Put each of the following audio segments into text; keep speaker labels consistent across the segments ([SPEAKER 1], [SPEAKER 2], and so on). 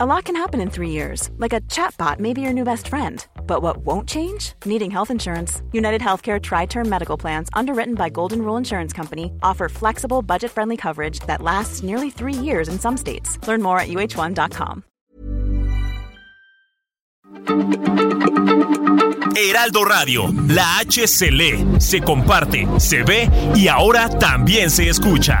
[SPEAKER 1] A lot can happen in three years, like a chatbot may be your new best friend. But what won't change? Needing health insurance. United Healthcare Tri Term Medical Plans, underwritten by Golden Rule Insurance Company, offer flexible, budget friendly coverage that lasts nearly three years in some states. Learn more at uh1.com.
[SPEAKER 2] Heraldo Radio, la H se comparte, se ve y ahora también se escucha.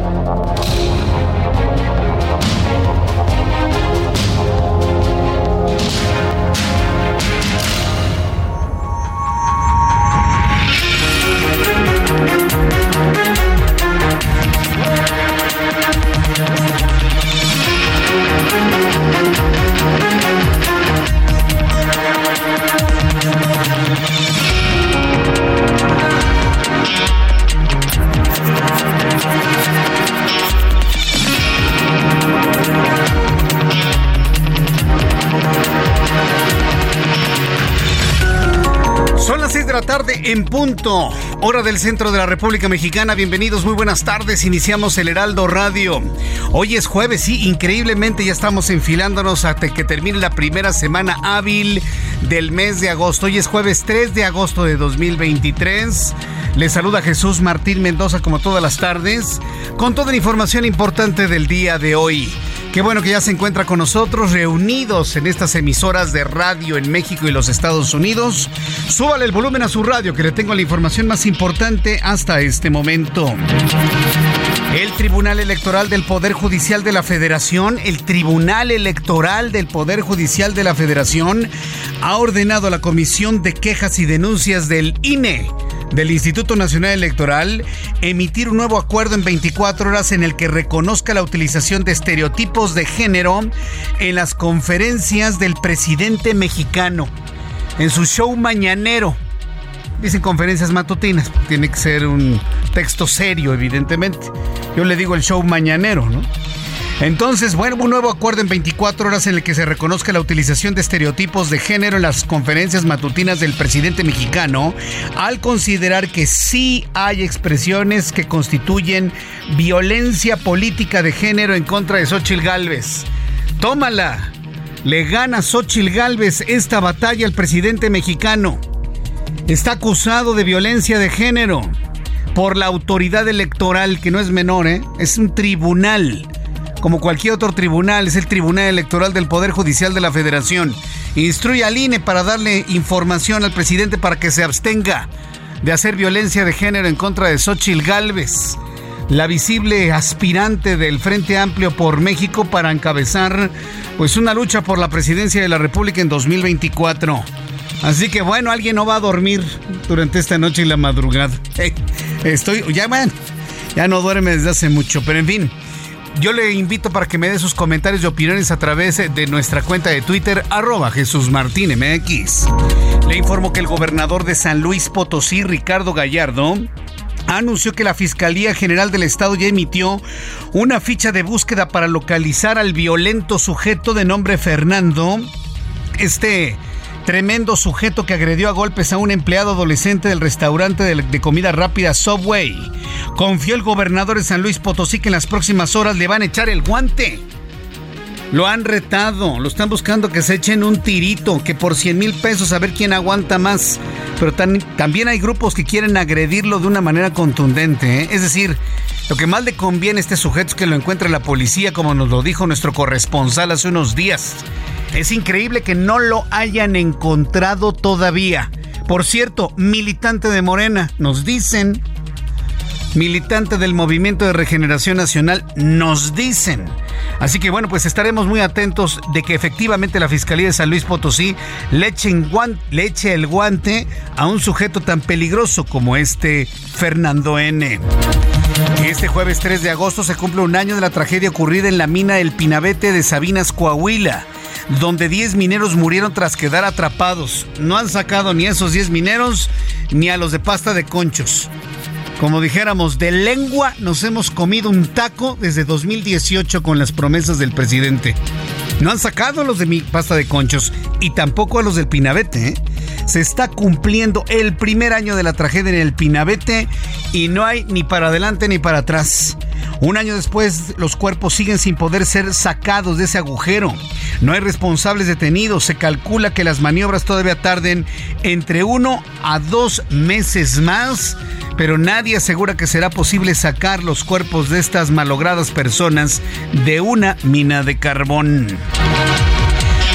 [SPEAKER 3] En punto, hora del centro de la República Mexicana. Bienvenidos, muy buenas tardes. Iniciamos el Heraldo Radio. Hoy es jueves, sí, increíblemente ya estamos enfilándonos hasta que termine la primera semana hábil del mes de agosto. Hoy es jueves 3 de agosto de 2023. Les saluda Jesús Martín Mendoza como todas las tardes, con toda la información importante del día de hoy. Qué bueno que ya se encuentra con nosotros, reunidos en estas emisoras de radio en México y los Estados Unidos. Súbale el volumen a su radio, que le tengo la información más importante hasta este momento. El Tribunal Electoral del Poder Judicial de la Federación, el Tribunal Electoral del Poder Judicial de la Federación, ha ordenado a la Comisión de Quejas y Denuncias del INE del Instituto Nacional Electoral emitir un nuevo acuerdo en 24 horas en el que reconozca la utilización de estereotipos de género en las conferencias del presidente mexicano, en su show mañanero. Dicen conferencias matutinas, tiene que ser un texto serio, evidentemente. Yo le digo el show mañanero, ¿no? Entonces, bueno, un nuevo acuerdo en 24 horas en el que se reconozca la utilización de estereotipos de género en las conferencias matutinas del presidente mexicano, al considerar que sí hay expresiones que constituyen violencia política de género en contra de Xochitl Gálvez. Tómala. Le gana Xochitl Gálvez esta batalla al presidente mexicano. Está acusado de violencia de género por la autoridad electoral, que no es menor, ¿eh? es un tribunal como cualquier otro tribunal, es el Tribunal Electoral del Poder Judicial de la Federación. Instruye al INE para darle información al presidente para que se abstenga de hacer violencia de género en contra de Xochitl Gálvez, la visible aspirante del Frente Amplio por México para encabezar pues una lucha por la presidencia de la República en 2024. Así que bueno, alguien no va a dormir durante esta noche y la madrugada. Estoy, ya bueno, ya no duerme desde hace mucho, pero en fin. Yo le invito para que me dé sus comentarios y opiniones a través de nuestra cuenta de Twitter, arroba Jesús Martín MX. Le informo que el gobernador de San Luis Potosí, Ricardo Gallardo, anunció que la Fiscalía General del Estado ya emitió una ficha de búsqueda para localizar al violento sujeto de nombre Fernando. Este tremendo sujeto que agredió a golpes a un empleado adolescente del restaurante de, comida rápida Subway. Confió el gobernador de San Luis Potosí que en las próximas horas le van a echar el guante. Lo han retado, lo están buscando que se echen un tirito, que por 100 mil pesos a ver quién aguanta más. Pero también hay grupos que quieren agredirlo de una manera contundente. ¿eh? Es decir, lo que más le conviene a este sujeto es que lo encuentre la policía, como nos lo dijo nuestro corresponsal hace unos días. Es increíble que no lo hayan encontrado todavía. Por cierto, militante de Morena, nos dicen, militante del Movimiento de Regeneración Nacional, nos dicen. Así que bueno, pues estaremos muy atentos de que efectivamente la Fiscalía de San Luis Potosí le, eche el guante a un sujeto tan peligroso como este Fernando N. Este jueves 3 de agosto se cumple un año de la tragedia ocurrida en la mina El Pinabete de Sabinas, Coahuila donde 10 mineros murieron tras quedar atrapados. No han sacado ni a esos 10 mineros ni a los de pasta de conchos. Como dijéramos, de lengua nos hemos comido un taco desde 2018 con las promesas del presidente. No han sacado a los de mi pasta de conchos y tampoco a los del Pinabete. ¿eh? Se está cumpliendo el primer año de la tragedia en el Pinabete y no hay ni para adelante ni para atrás. Un año después, los cuerpos siguen sin poder ser sacados de ese agujero. No hay responsables detenidos. Se calcula que las maniobras todavía tarden entre uno a dos meses más, pero nadie asegura que será posible sacar los cuerpos de estas malogradas personas de una mina de carbón.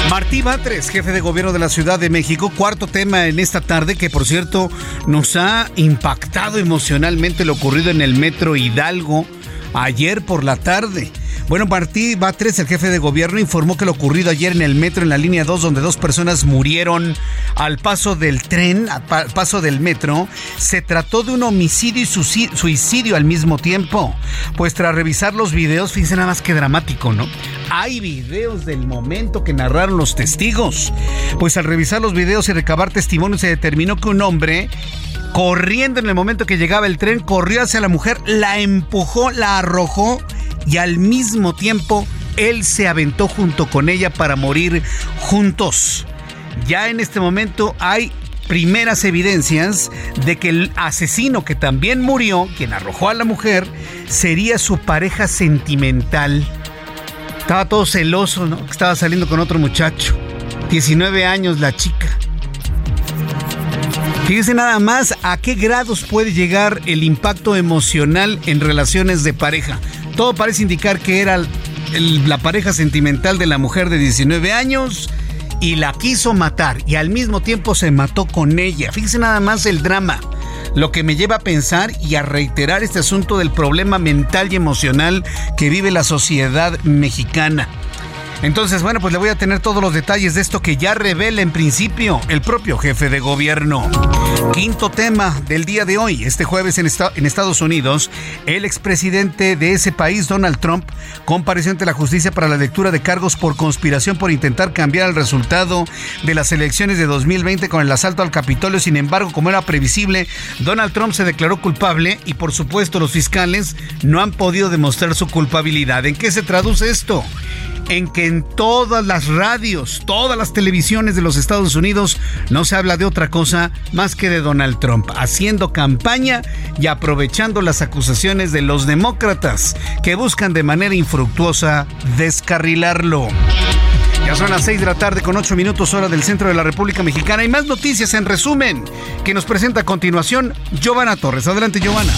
[SPEAKER 3] Martí Batres, jefe de gobierno de la Ciudad de México, cuarto tema en esta tarde que por cierto nos ha impactado emocionalmente lo ocurrido en el metro Hidalgo ayer por la tarde. Bueno, Martí Batres, el jefe de gobierno, informó que lo ocurrido ayer en el metro en la línea 2, donde dos personas murieron al paso del tren, al paso del metro, se trató de un homicidio y suicidio al mismo tiempo. Pues tras revisar los videos, fíjense nada más que dramático, ¿no? Hay videos del momento que narraron los testigos. Pues al revisar los videos y recabar testimonios se determinó que un hombre corriendo en el momento que llegaba el tren, corrió hacia la mujer, la empujó, la arrojó y al mismo tiempo él se aventó junto con ella para morir juntos. Ya en este momento hay primeras evidencias de que el asesino que también murió, quien arrojó a la mujer, sería su pareja sentimental. Estaba todo celoso, ¿no? Estaba saliendo con otro muchacho. 19 años la chica. Fíjese nada más a qué grados puede llegar el impacto emocional en relaciones de pareja. Todo parece indicar que era la pareja sentimental de la mujer de 19 años y la quiso matar y al mismo tiempo se mató con ella. Fíjese nada más el drama. Lo que me lleva a pensar y a reiterar este asunto del problema mental y emocional que vive la sociedad mexicana. Entonces, bueno, pues le voy a tener todos los detalles de esto que ya revela en principio el propio jefe de gobierno. Quinto tema del día de hoy, este jueves en, Estados Unidos, el expresidente de ese país, Donald Trump, compareció ante la justicia para la lectura de cargos por conspiración por intentar cambiar el resultado de las elecciones de 2020 con el asalto al Capitolio. Sin embargo, como era previsible, Donald Trump se declaró culpable y por supuesto los fiscales no han podido demostrar su culpabilidad. ¿En qué se traduce esto? En que en todas las radios, todas las televisiones de los Estados Unidos no se habla de otra cosa más que de Donald Trump, haciendo campaña y aprovechando las acusaciones de los demócratas que buscan de manera infructuosa descarrilarlo. Ya son las 6 de la tarde con 8 minutos hora del centro de la República Mexicana. y más noticias en resumen que nos presenta a continuación Giovanna Torres. Adelante, Giovanna.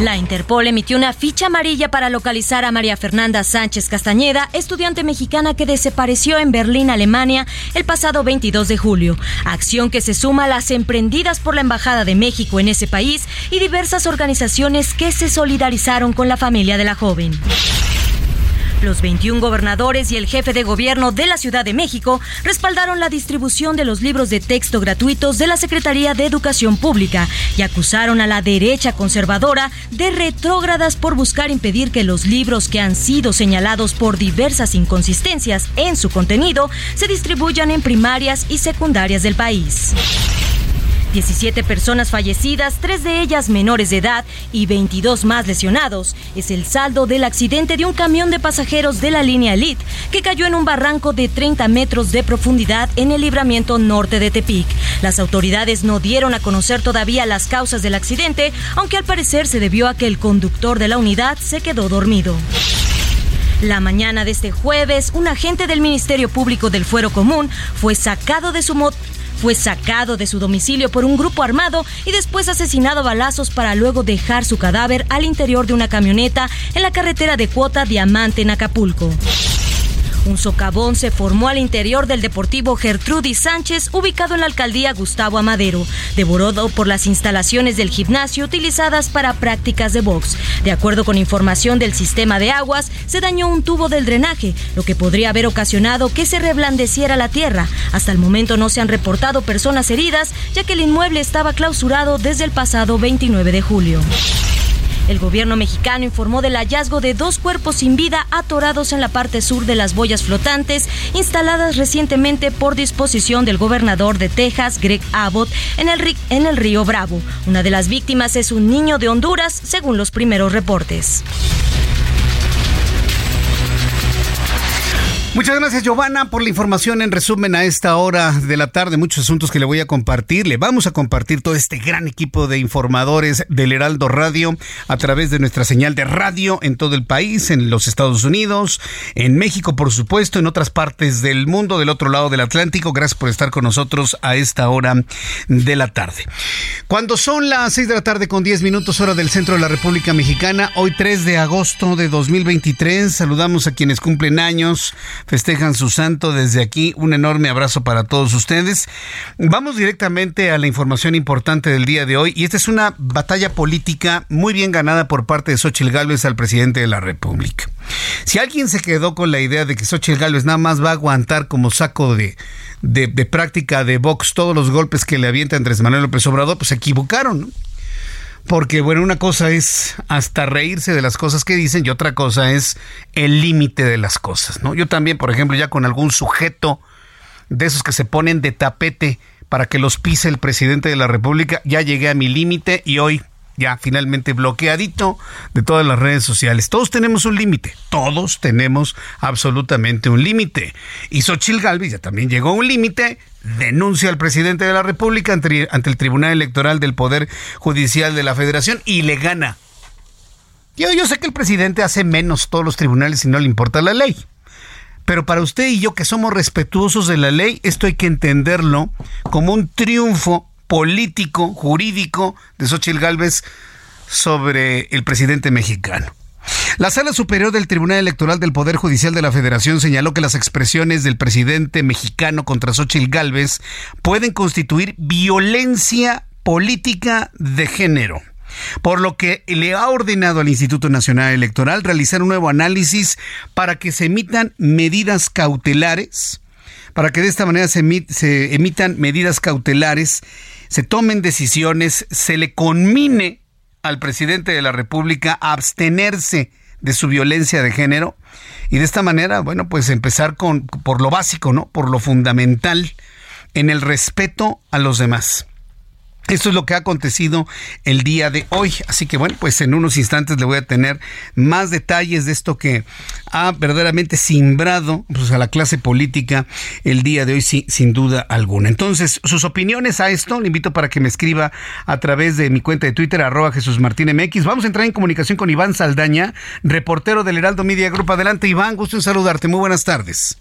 [SPEAKER 4] La Interpol emitió una ficha amarilla para localizar a María Fernanda Sánchez Castañeda, estudiante mexicana que desapareció en Berlín, Alemania, el pasado 22 de julio. Acción que se suma a las emprendidas por la Embajada de México en ese país y diversas organizaciones que se solidarizaron con la familia de la joven. Los 21 gobernadores y el jefe de gobierno de la Ciudad de México respaldaron la distribución de los libros de texto gratuitos de la Secretaría de Educación Pública y acusaron a la derecha conservadora de retrógradas por buscar impedir que los libros que han sido señalados por diversas inconsistencias en su contenido se distribuyan en primarias y secundarias del país. 17 personas fallecidas, tres de ellas menores de edad y 22 más lesionados. Es el saldo del accidente de un camión de pasajeros de la línea Elite que cayó en un barranco de 30 metros de profundidad en el libramiento norte de Tepic. Las autoridades no dieron a conocer todavía las causas del accidente, aunque al parecer se debió a que el conductor de la unidad se quedó dormido. La mañana de este jueves, un agente del Ministerio Público del Fuero Común fue sacado de su fue sacado de su domicilio por un grupo armado y después asesinado a balazos para luego dejar su cadáver al interior de una camioneta en la carretera de Cuota Diamante en Acapulco. Un socavón se formó al interior del Deportivo Gertrudis Sánchez, ubicado en la alcaldía Gustavo Amadero, devorado por las instalaciones del gimnasio utilizadas para prácticas de box. De acuerdo con información del sistema de aguas, se dañó un tubo del drenaje, lo que podría haber ocasionado que se reblandeciera la tierra. Hasta el momento no se han reportado personas heridas, ya que el inmueble estaba clausurado desde el pasado 29 de julio. El gobierno mexicano informó del hallazgo de dos cuerpos sin vida atorados en la parte sur de las boyas flotantes instaladas recientemente por disposición del gobernador de Texas, Greg Abbott, en el, en el río Bravo. Una de las víctimas es un niño de Honduras, según los primeros reportes.
[SPEAKER 3] Muchas gracias, Giovanna, por la información en resumen a esta hora de la tarde. Muchos asuntos que le voy a compartir. Le vamos a compartir todo este gran equipo de informadores del Heraldo Radio a través de nuestra señal de radio en todo el país, en los Estados Unidos, en México, por supuesto, en otras partes del mundo, del otro lado del Atlántico. Gracias por estar con nosotros a esta hora de la tarde. Cuando son las 6 de la tarde con 10 minutos hora del centro de la República Mexicana, hoy 3 de agosto de 2023, saludamos a quienes cumplen años festejan su santo. Desde aquí, un enorme abrazo para todos ustedes. Vamos directamente a la información importante del día de hoy. Y esta es una batalla política muy bien ganada por parte de Xochitl Gálvez al presidente de la República. Si alguien se quedó con la idea de que Xochitl Gálvez nada más va a aguantar como saco de, de, práctica de box todos los golpes que le avienta Andrés Manuel López Obrador, pues se equivocaron. Porque, bueno, una cosa es hasta reírse de las cosas que dicen y otra cosa es el límite de las cosas, ¿no? Yo también, por ejemplo, ya con algún sujeto de esos que se ponen de tapete para que los pise el presidente de la República, ya llegué a mi límite y hoy ya finalmente bloqueadito de todas las redes sociales. Todos tenemos un límite, todos tenemos absolutamente un límite. Y Xochil Gálvez ya también llegó a un límite, denuncia al presidente de la República ante, ante, el Tribunal Electoral del Poder Judicial de la Federación y le gana. Yo, yo sé que el presidente hace menos todos los tribunales y no le importa la ley. Pero para usted y yo que somos respetuosos de la ley, esto hay que entenderlo como un triunfo político, jurídico de Xochitl Gálvez sobre el presidente mexicano. La Sala Superior del Tribunal Electoral del Poder Judicial de la Federación señaló que las expresiones del presidente mexicano contra Xochitl Gálvez pueden constituir violencia política de género por lo que le ha ordenado al Instituto Nacional Electoral realizar un nuevo análisis para que se emitan medidas cautelares, para que de esta manera se, se emitan medidas cautelares se tomen decisiones, se le conmine al presidente de la República a abstenerse de su violencia de género y de esta manera, bueno, pues empezar con por lo básico, ¿no? Por lo fundamental en el respeto a los demás. Esto es lo que ha acontecido el día de hoy. Así que bueno, pues en unos instantes le voy a tener más detalles de esto que ha verdaderamente simbrado pues, a la clase política el día de hoy, sin duda alguna. Entonces, sus opiniones a esto, le invito para que me escriba a través de mi cuenta de Twitter, arroba Jesús Martín MX. Vamos a entrar en comunicación con Iván Saldaña, reportero del Heraldo Media Group. Adelante, Iván, gusto en saludarte. Muy buenas tardes.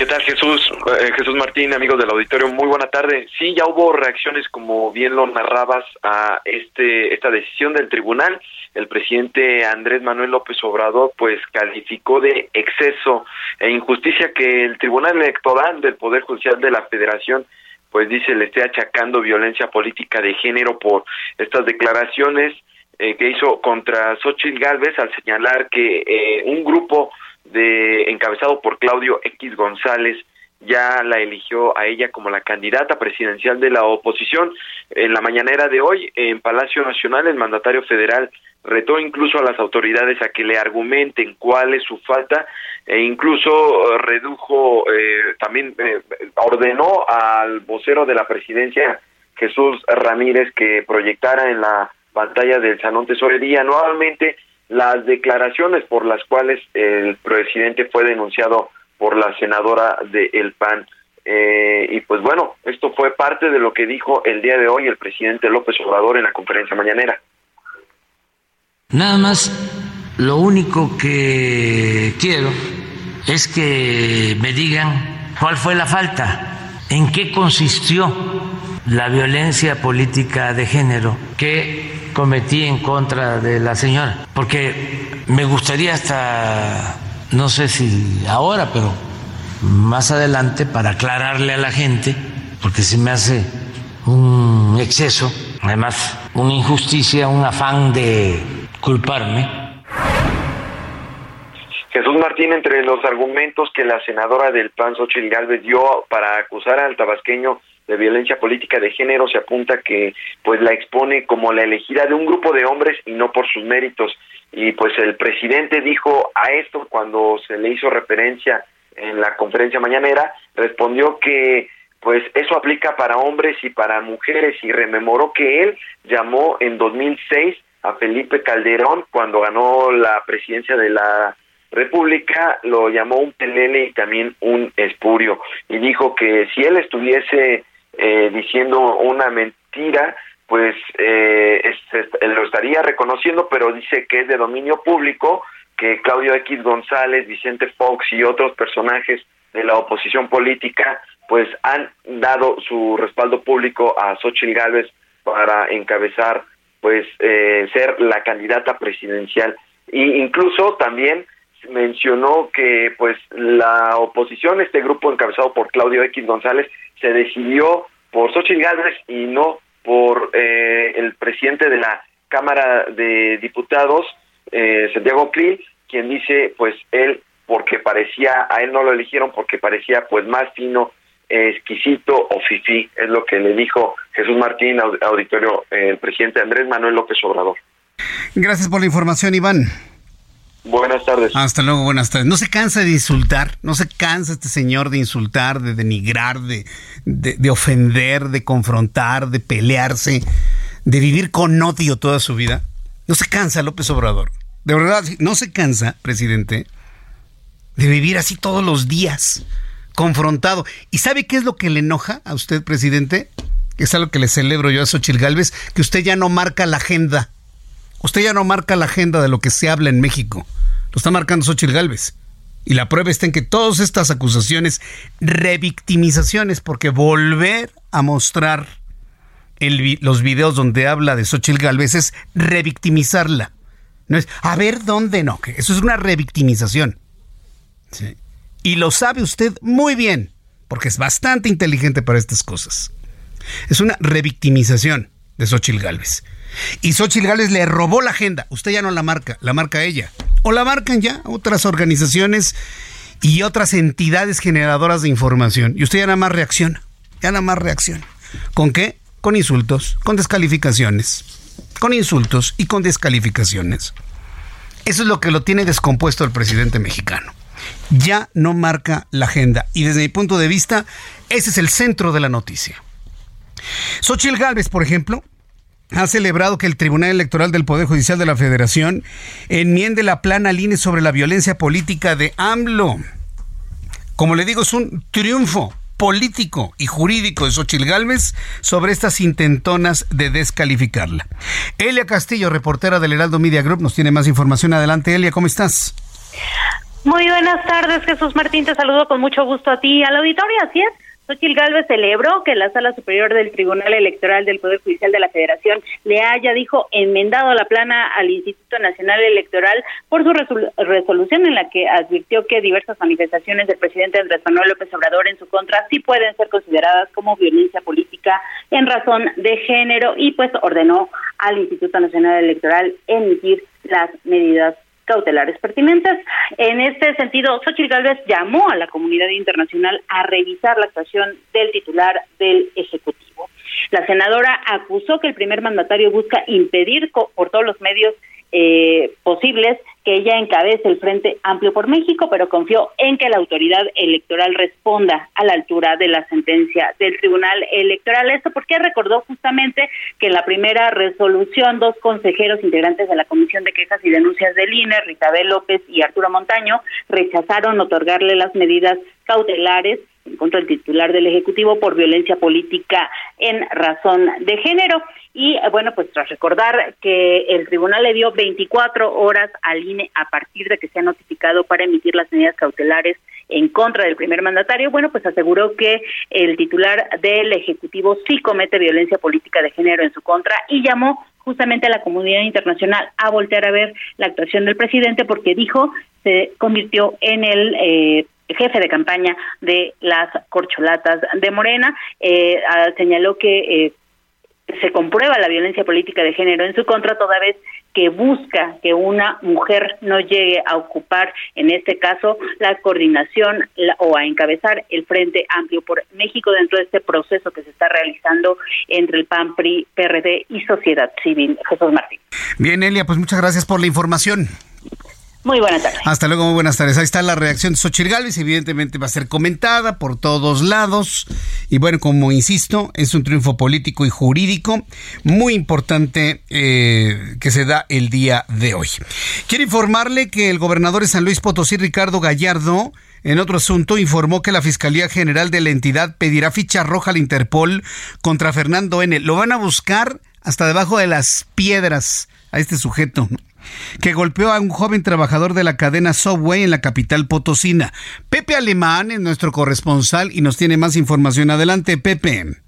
[SPEAKER 5] ¿Qué tal Jesús? Eh, Jesús Martín, amigos del auditorio, muy buena tarde. Sí, ya hubo reacciones, como bien lo narrabas, a este esta decisión del tribunal. El presidente Andrés Manuel López Obrador, pues, calificó de exceso e injusticia que el Tribunal Electoral del Poder Judicial de la Federación, pues, dice, le esté achacando violencia política de género por estas declaraciones eh, que hizo contra Xochitl Gálvez al señalar que eh, un grupo de encabezado por Claudio X González ya la eligió a ella como la candidata presidencial de la oposición. En la mañanera de hoy, en Palacio Nacional, el mandatario federal retó incluso a las autoridades a que le argumenten cuál es su falta e incluso eh, redujo, eh, también eh, ordenó al vocero de la presidencia, Jesús Ramírez, que proyectara en la pantalla del Salón Tesorería nuevamente las declaraciones por las cuales el presidente fue denunciado por la senadora de El PAN. Eh, y pues bueno, esto fue parte de lo que dijo el día de hoy el presidente López Obrador en la conferencia mañanera.
[SPEAKER 6] Nada más, lo único que quiero es que me digan cuál fue la falta, en qué consistió la violencia política de género que cometí en contra de la señora, porque me gustaría hasta, no sé si ahora, pero más adelante, para aclararle a la gente, porque se me hace un exceso, además una injusticia, un afán de culparme.
[SPEAKER 5] Jesús Martín, entre los argumentos que la senadora del PAN, Xochitl dio para acusar al tabasqueño de violencia política de género se apunta que pues la expone como la elegida de un grupo de hombres y no por sus méritos. Y pues el presidente dijo a esto cuando se le hizo referencia en la conferencia mañanera respondió que pues eso aplica para hombres y para mujeres y rememoró que él llamó en 2006 a Felipe Calderón cuando ganó la presidencia de la República, lo llamó un pelele y también un espurio. Y dijo que si él estuviese eh, diciendo una mentira, pues eh, lo estaría reconociendo, pero dice que es de dominio público, que Claudio X González, Vicente Fox y otros personajes de la oposición política, pues han dado su respaldo público a Xochitl Gálvez para encabezar, pues, eh, ser la candidata presidencial. E incluso también mencionó que, pues, la oposición, este grupo encabezado por Claudio X González, se decidió por Xochitl Gálvez y no por eh, el presidente de la Cámara de Diputados, eh, Santiago Krill, quien dice, pues él, porque parecía, a él no lo eligieron porque parecía pues más fino, exquisito o fifí, es lo que le dijo Jesús Martín, auditorio, el presidente Andrés Manuel López Obrador.
[SPEAKER 3] Gracias por la información, Iván.
[SPEAKER 5] Buenas tardes.
[SPEAKER 3] Hasta luego, buenas tardes. No se cansa de insultar, no se cansa este señor de insultar, de denigrar, de, de, ofender, de confrontar, de pelearse, de vivir con odio toda su vida. No se cansa López Obrador. De verdad, no se cansa, presidente, de vivir así todos los días, confrontado. ¿Y sabe qué es lo que le enoja a usted, presidente? Es algo que le celebro yo a Xochil Gálvez, que usted ya no marca la agenda Usted ya no marca la agenda de lo que se habla en México. Lo está marcando Xochitl Gálvez. Y la prueba está en que todas estas acusaciones, revictimizaciones, porque volver a mostrar los videos donde habla de Xochitl Gálvez es revictimizarla. No es, a ver dónde no, que eso es una revictimización. Y lo sabe usted muy bien, porque es bastante inteligente para estas cosas. Es una revictimización de Xochitl Gálvez. Y Xochitl Gales le robó la agenda. Usted ya no la marca, la marca ella. O la marcan ya otras organizaciones y otras entidades generadoras de información. Y usted ya nada más reacciona. Ya nada más reacciona. ¿Con qué? Con insultos, con descalificaciones. Con insultos y con descalificaciones. Eso es lo que lo tiene descompuesto el presidente mexicano. Ya no marca la agenda. Y desde mi punto de vista, ese es el centro de la noticia. Xochitl Gálvez, por ejemplo, ha celebrado que el Tribunal Electoral del Poder Judicial de la Federación enmiende la plana línea sobre la violencia política de AMLO. Como le digo, es un triunfo político y jurídico de Gálvez sobre estas intentonas de descalificarla. Elia Castillo, reportera del Heraldo Media Group, nos tiene más información. Adelante, Elia, ¿cómo estás?
[SPEAKER 7] Muy buenas tardes, Jesús Martín. Te saludo con mucho gusto a ti y al auditorio. Así es, Xochitl Galvez celebró que la Sala Superior del Tribunal Electoral del Poder Judicial de la Federación le haya, dijo, enmendado la plana al Instituto Nacional Electoral por su resolución en la que advirtió que diversas manifestaciones del presidente Andrés Manuel López Obrador en su contra sí pueden ser consideradas como violencia política en razón de género y pues ordenó al Instituto Nacional Electoral emitir las medidas cautelares pertinentes. En este sentido, Xochitl Gálvez llamó a la comunidad internacional a revisar la actuación del titular del Ejecutivo. La senadora acusó que el primer mandatario busca impedir por todos los medios eh, posibles que ella encabece el Frente Amplio por México, pero confió en que la autoridad electoral responda a la altura de la sentencia del Tribunal Electoral. Esto porque recordó justamente que en la primera resolución dos consejeros integrantes de la Comisión de Quejas y Denuncias del INE, Ritabel López y Arturo Montaño, rechazaron otorgarle las medidas cautelares en contra del titular del Ejecutivo por violencia política en razón de género. Y eh, bueno, pues tras recordar que el tribunal le dio 24 horas al INE a partir de que se ha notificado para emitir las medidas cautelares en contra del primer mandatario, bueno, pues aseguró que el titular del Ejecutivo sí comete violencia política de género en su contra y llamó justamente a la comunidad internacional a voltear a ver la actuación del presidente porque dijo se convirtió en el eh, jefe de campaña de las corcholatas de Morena. Eh, señaló que eh, se comprueba la violencia política de género en su contra, toda vez que busca que una mujer no llegue a ocupar, en este caso, la coordinación o a encabezar el Frente Amplio por México dentro de este proceso que se está realizando entre el PAN, PRI, PRD y sociedad civil. Jesús Martín.
[SPEAKER 3] Bien, Elia, pues muchas gracias por la información.
[SPEAKER 7] Muy buenas tardes.
[SPEAKER 3] Hasta luego, muy buenas tardes. Ahí está la reacción de Xochitl Gálvez. Evidentemente va a ser comentada por todos lados. Y bueno, como insisto, es un triunfo político y jurídico muy importante eh, que se da el día de hoy. Quiero informarle que el gobernador de San Luis Potosí, Ricardo Gallardo, en otro asunto, informó que la Fiscalía General de la entidad pedirá ficha roja al Interpol contra Fernando N. Lo van a buscar hasta debajo de las piedras a este sujeto que golpeó a un joven trabajador de la cadena Subway en la capital potosina. Pepe Alemán es nuestro corresponsal y nos tiene más información. Adelante, Pepe.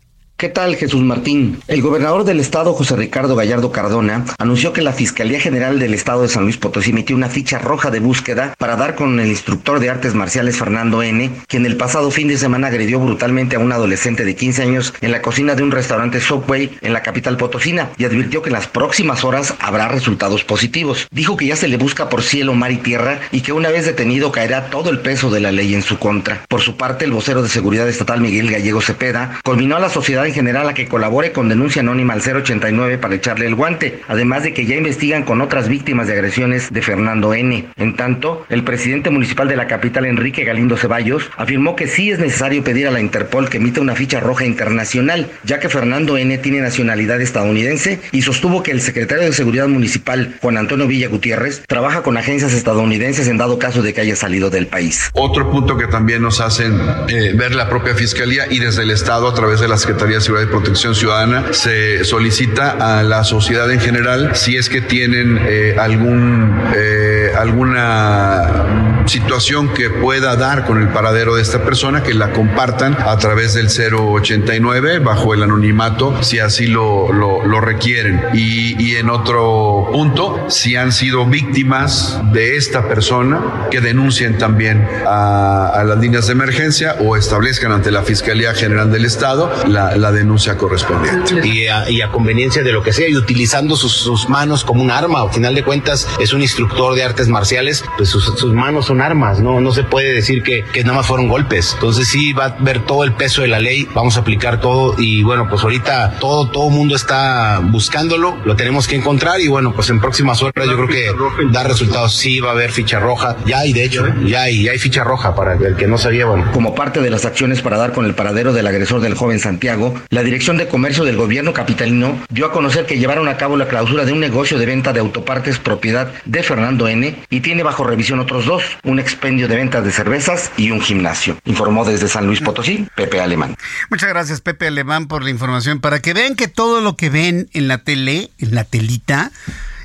[SPEAKER 8] ¿Qué tal, Jesús Martín? El gobernador del estado, José Ricardo Gallardo Cardona, anunció que la Fiscalía General del Estado de San Luis Potosí emitió una ficha roja de búsqueda para dar con el instructor de artes marciales Fernando N., quien el pasado fin de semana agredió brutalmente a un adolescente de 15 años en la cocina de un restaurante Subway en la capital potosina y advirtió que en las próximas horas habrá resultados positivos. Dijo que ya se le busca por cielo, mar y tierra y que una vez detenido caerá todo el peso de la ley en su contra. Por su parte, el vocero de seguridad estatal Miguel Gallego Cepeda culminó a la sociedad general a que colabore con denuncia anónima al 089 para echarle el guante, además de que ya investigan con otras víctimas de agresiones de Fernando N. En tanto, el presidente municipal de la capital, Enrique Galindo Ceballos, afirmó que sí es necesario pedir a la Interpol que emita una ficha roja internacional, ya que Fernando N. tiene nacionalidad estadounidense y sostuvo que el secretario de Seguridad Municipal, Juan Antonio Villa Gutiérrez, trabaja con agencias estadounidenses en dado caso de que haya salido del país.
[SPEAKER 9] Otro punto que también nos hacen eh, ver la propia Fiscalía y desde el Estado a través de la Secretaría de Seguridad y Protección Ciudadana, se solicita a la sociedad en general si es que tienen eh, algún, eh, alguna situación que pueda dar con el paradero de esta persona, que la compartan a través del 089 bajo el anonimato si así lo, lo, requieren. Y, y en otro punto, si han sido víctimas de esta persona, que denuncien también a, a las líneas de emergencia o establezcan ante la Fiscalía General del Estado la, la denuncia correspondiente.
[SPEAKER 10] Y a, y a, conveniencia de lo que sea, y utilizando sus, sus, manos como un arma. Al final de cuentas, es un instructor de artes marciales, pues sus, sus, manos son armas, ¿no? No se puede decir que, que nada más fueron golpes. Entonces sí va a ver todo el peso de la ley, vamos a aplicar todo y bueno, pues ahorita todo, todo mundo está buscándolo, lo tenemos que encontrar y bueno, pues en próximas horas yo creo que da resultados. Sí va a haber ficha roja, ya hay de hecho, ya hay, ya hay ficha roja para el que no sabía, bueno.
[SPEAKER 8] Como parte de las acciones para dar con el paradero del agresor del joven Santiago, la Dirección de Comercio del Gobierno Capitalino dio a conocer que llevaron a cabo la clausura de un negocio de venta de autopartes propiedad de Fernando N. y tiene bajo revisión otros dos, un expendio de ventas de cervezas y un gimnasio. Informó desde San Luis Potosí, Pepe Alemán.
[SPEAKER 3] Muchas gracias, Pepe Alemán, por la información. Para que vean que todo lo que ven en la tele, en la telita,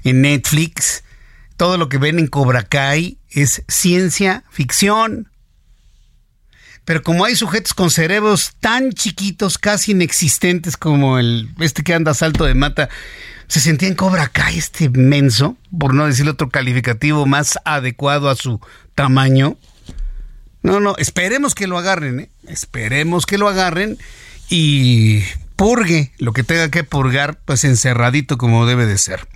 [SPEAKER 3] en Netflix, todo lo que ven en Cobra Kai es ciencia ficción. Pero como hay sujetos con cerebros tan chiquitos, casi inexistentes como el este que anda a salto de mata, se sentía en Cobra Kai este menso, por no decir otro calificativo más adecuado a su tamaño. No, no, esperemos que lo agarren, ¿eh? esperemos que lo agarren y purgue lo que tenga que purgar, pues encerradito como debe de ser.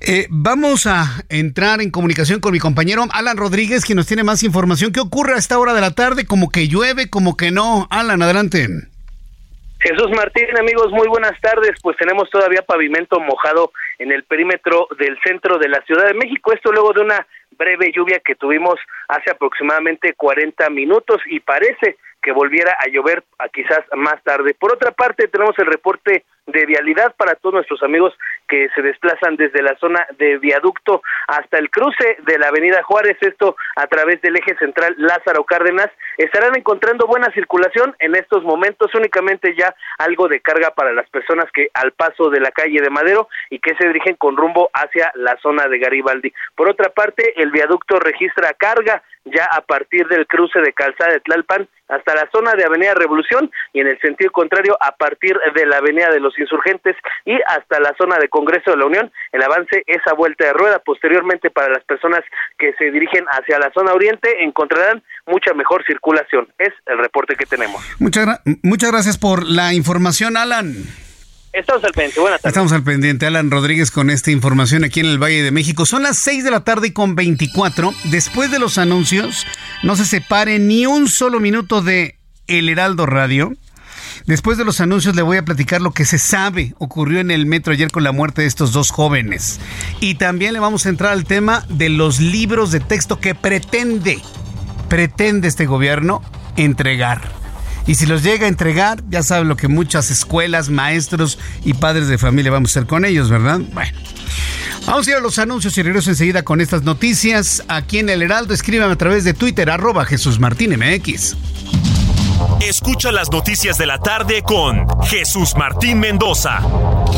[SPEAKER 3] Eh, vamos a entrar en comunicación con mi compañero Alan Rodríguez, quien nos tiene más información. ¿Qué ocurre a esta hora de la tarde? Como que llueve, como que no. Alan, adelante.
[SPEAKER 11] Jesús Martín, amigos, muy buenas tardes. Pues tenemos todavía pavimento mojado en el perímetro del centro de la Ciudad de México. Esto luego de una breve lluvia que tuvimos hace aproximadamente 40 minutos y parece que volviera a llover a quizás más tarde. Por otra parte, tenemos el reporte de vialidad para todos nuestros amigos que se desplazan desde la zona de viaducto hasta el cruce de la avenida Juárez, esto a través del eje central Lázaro Cárdenas, estarán encontrando buena circulación en estos momentos, únicamente ya algo de carga para las personas que al paso de la calle de Madero y que se dirigen con rumbo hacia la zona de Garibaldi. Por otra parte, el viaducto registra carga ya a partir del cruce de Calzada de Tlalpan hasta la zona de Avenida Revolución y en el sentido contrario a partir de la Avenida de los Insurgentes y hasta la zona de Congreso de la Unión. El avance es a vuelta de rueda. Posteriormente, para las personas que se dirigen hacia la zona oriente, encontrarán mucha mejor circulación. Es el reporte que tenemos.
[SPEAKER 3] Muchas, muchas gracias por la información, Alan.
[SPEAKER 11] Estamos al pendiente. Buenas tardes.
[SPEAKER 3] Estamos al pendiente. Alan Rodríguez con esta información aquí en el Valle de México. Son las 6 de la tarde con 24. Después de los anuncios, no se separe ni un solo minuto de El Heraldo Radio. Después de los anuncios le voy a platicar lo que se sabe ocurrió en el metro ayer con la muerte de estos dos jóvenes. Y también le vamos a entrar al tema de los libros de texto que pretende, pretende este gobierno entregar. Y si los llega a entregar, ya saben lo que muchas escuelas, maestros y padres de familia vamos a hacer con ellos, ¿verdad? Bueno. Vamos a ir a los anuncios y regreso enseguida con estas noticias. Aquí en El Heraldo, escríbame a través de Twitter, arroba Jesús Martín MX.
[SPEAKER 2] Escucha las noticias de la tarde con Jesús Martín Mendoza.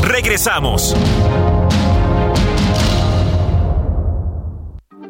[SPEAKER 2] Regresamos.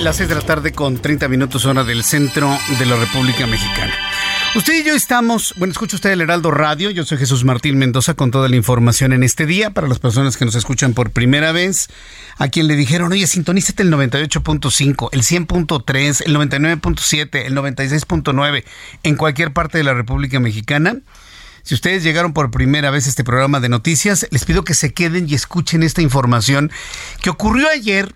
[SPEAKER 3] Las 6 de la tarde con 30 minutos hora del centro de la República Mexicana. Usted y yo estamos, bueno, escucha usted el Heraldo Radio, yo soy Jesús Martín Mendoza con toda la información en este día para las personas que nos escuchan por primera vez, a quien le dijeron, oye, sintonízate el 98.5, el 100.3, el 99.7, el 96.9 en cualquier parte de la República Mexicana. Si ustedes llegaron por primera vez a este programa de noticias, les pido que se queden y escuchen esta información que ocurrió ayer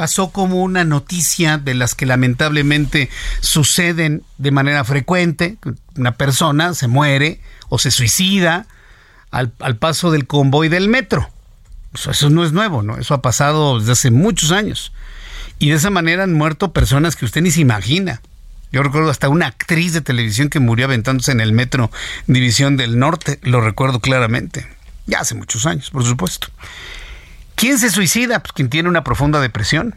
[SPEAKER 3] pasó como una noticia de las que lamentablemente suceden de manera frecuente. Una persona se muere o se suicida al, paso del convoy del metro. Eso, no es nuevo, ¿no? Eso ha pasado desde hace muchos años. Y de esa manera han muerto personas que usted ni se imagina. Yo recuerdo hasta una actriz de televisión que murió aventándose en el metro División del Norte, lo recuerdo claramente. Ya hace muchos años, por supuesto. ¿Quién se suicida? Pues quien tiene una profunda depresión.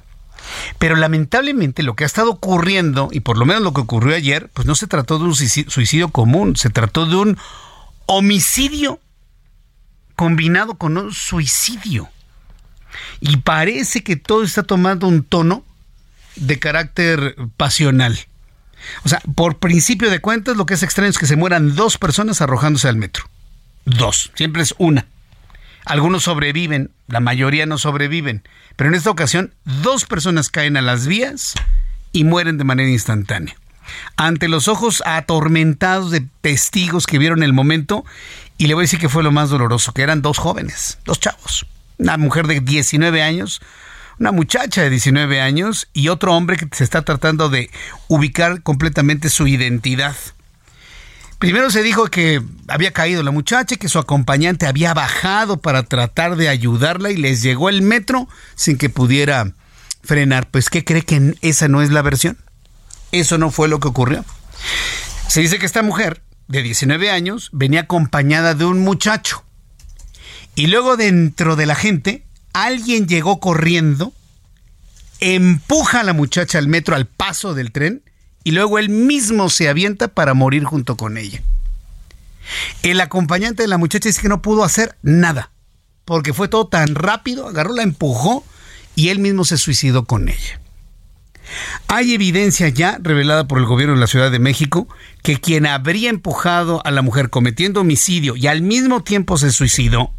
[SPEAKER 3] Pero lamentablemente lo que ha estado ocurriendo, y por lo menos lo que ocurrió ayer, pues no se trató de un suicidio común, se trató de un homicidio combinado con un suicidio. Y parece que todo está tomando un tono de carácter pasional. O sea, por principio de cuentas, lo que es extraño es que se mueran dos personas arrojándose al metro. Dos, siempre es una. Algunos sobreviven, la mayoría no sobreviven, pero en esta ocasión dos personas caen a las vías y mueren de manera instantánea. Ante los ojos atormentados de testigos que vieron el momento, y le voy a decir que fue lo más doloroso, que eran dos jóvenes, dos chavos, una mujer de 19 años, una muchacha de 19 años y otro hombre que se está tratando de ubicar completamente su identidad. Primero se dijo que había caído la muchacha, que su acompañante había bajado para tratar de ayudarla y les llegó el metro sin que pudiera frenar. Pues, ¿qué cree que esa no es la versión? Eso no fue lo que ocurrió. Se dice que esta mujer, de 19 años, venía acompañada de un muchacho. Y luego dentro de la gente, alguien llegó corriendo, empuja a la muchacha al metro al paso del tren y luego él mismo se avienta para morir junto con ella. El acompañante de la muchacha dice que no pudo hacer nada, porque fue todo tan rápido, agarró, la empujó y él mismo se suicidó con ella. Hay evidencia ya revelada por el gobierno de la Ciudad de México que quien habría empujado a la mujer cometiendo homicidio y al mismo tiempo se suicidó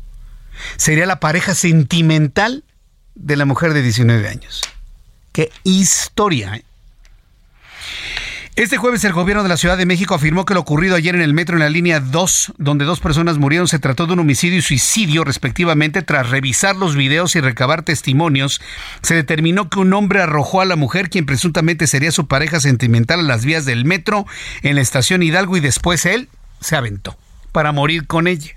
[SPEAKER 3] sería la pareja sentimental de la mujer de 19 años. Qué historia, ¿eh? Este jueves el gobierno de la Ciudad de México afirmó que lo ocurrido ayer en el metro en la línea 2, donde dos personas murieron, se trató de un homicidio y suicidio respectivamente. Tras revisar los videos y recabar testimonios, se determinó que un hombre arrojó a la mujer, quien presuntamente sería su pareja sentimental, a las vías del metro en la estación Hidalgo y después él se aventó para morir con ella.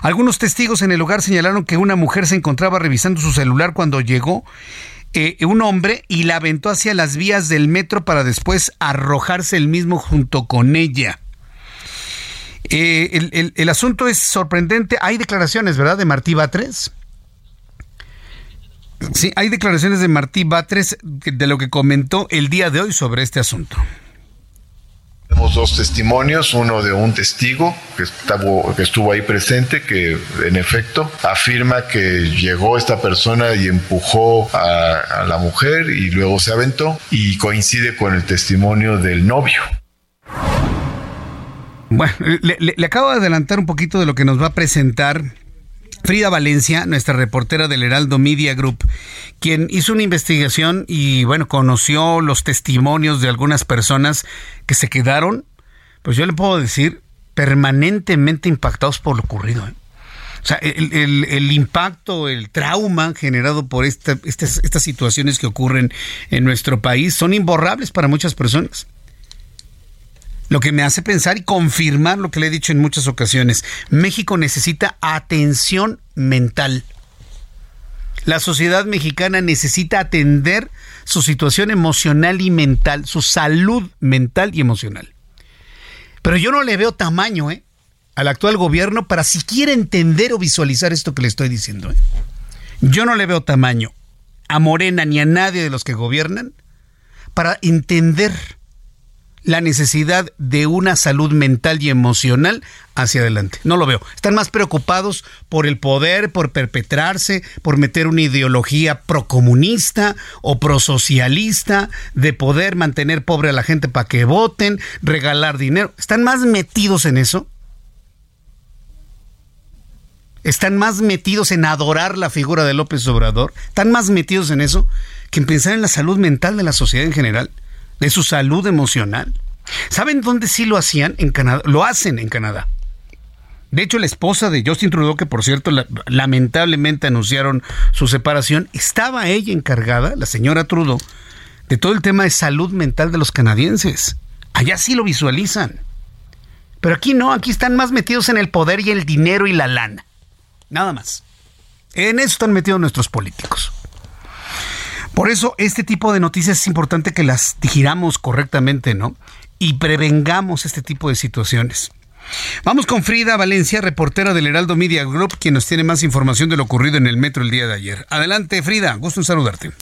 [SPEAKER 3] Algunos testigos en el lugar señalaron que una mujer se encontraba revisando su celular cuando llegó eh, un hombre y la aventó hacia las vías del metro para después arrojarse el mismo junto con ella. Eh, el, asunto es sorprendente. Hay declaraciones, ¿verdad?, de Martí Batres. Sí, hay declaraciones de Martí Batres de lo que comentó el día de hoy sobre este asunto.
[SPEAKER 12] Tenemos dos testimonios, uno de un testigo que, estuvo ahí presente, que en efecto afirma que llegó esta persona y empujó a, la mujer y luego se aventó y coincide con el testimonio del novio.
[SPEAKER 3] Bueno, le, acabo de adelantar un poquito de lo que nos va a presentar Frida Valencia, nuestra reportera del Heraldo Media Group, quien hizo una investigación y bueno, conoció los testimonios de algunas personas que se quedaron, pues yo le puedo decir, permanentemente impactados por lo ocurrido. ¿eh? O sea, el, impacto, el trauma generado por estas, estas situaciones que ocurren en nuestro país son imborrables para muchas personas. Lo que me hace pensar y confirmar lo que le he dicho en muchas ocasiones, México necesita atención mental. La sociedad mexicana necesita atender su situación emocional y mental, su salud mental y emocional. Pero yo no le veo tamaño ¿eh? al actual gobierno para siquiera entender o visualizar esto que le estoy diciendo. ¿eh? Yo no le veo tamaño a Morena ni a nadie de los que gobiernan para entender la necesidad de una salud mental y emocional hacia adelante. No lo veo. Están más preocupados por el poder, por perpetrarse, por meter una ideología procomunista o prosocialista, de poder mantener pobre a la gente para que voten, regalar dinero. Están más metidos en eso. Están más metidos en adorar la figura de López Obrador. Están más metidos en eso que en pensar en la salud mental de la sociedad en general de su salud emocional. ¿Saben dónde sí lo hacían? En Canadá. Lo hacen en Canadá. De hecho, la esposa de Justin Trudeau, que por cierto lamentablemente anunciaron su separación, estaba ella encargada, la señora Trudeau, de todo el tema de salud mental de los canadienses. Allá sí lo visualizan. Pero aquí no, aquí están más metidos en el poder y el dinero y la lana. Nada más. En eso están metidos nuestros políticos. Por eso este tipo de noticias es importante que las digiramos correctamente, ¿no? Y prevengamos este tipo de situaciones. Vamos con Frida Valencia, reportera del Heraldo Media Group, quien nos tiene más información de lo ocurrido en el metro el día de ayer. Adelante, Frida, gusto en saludarte.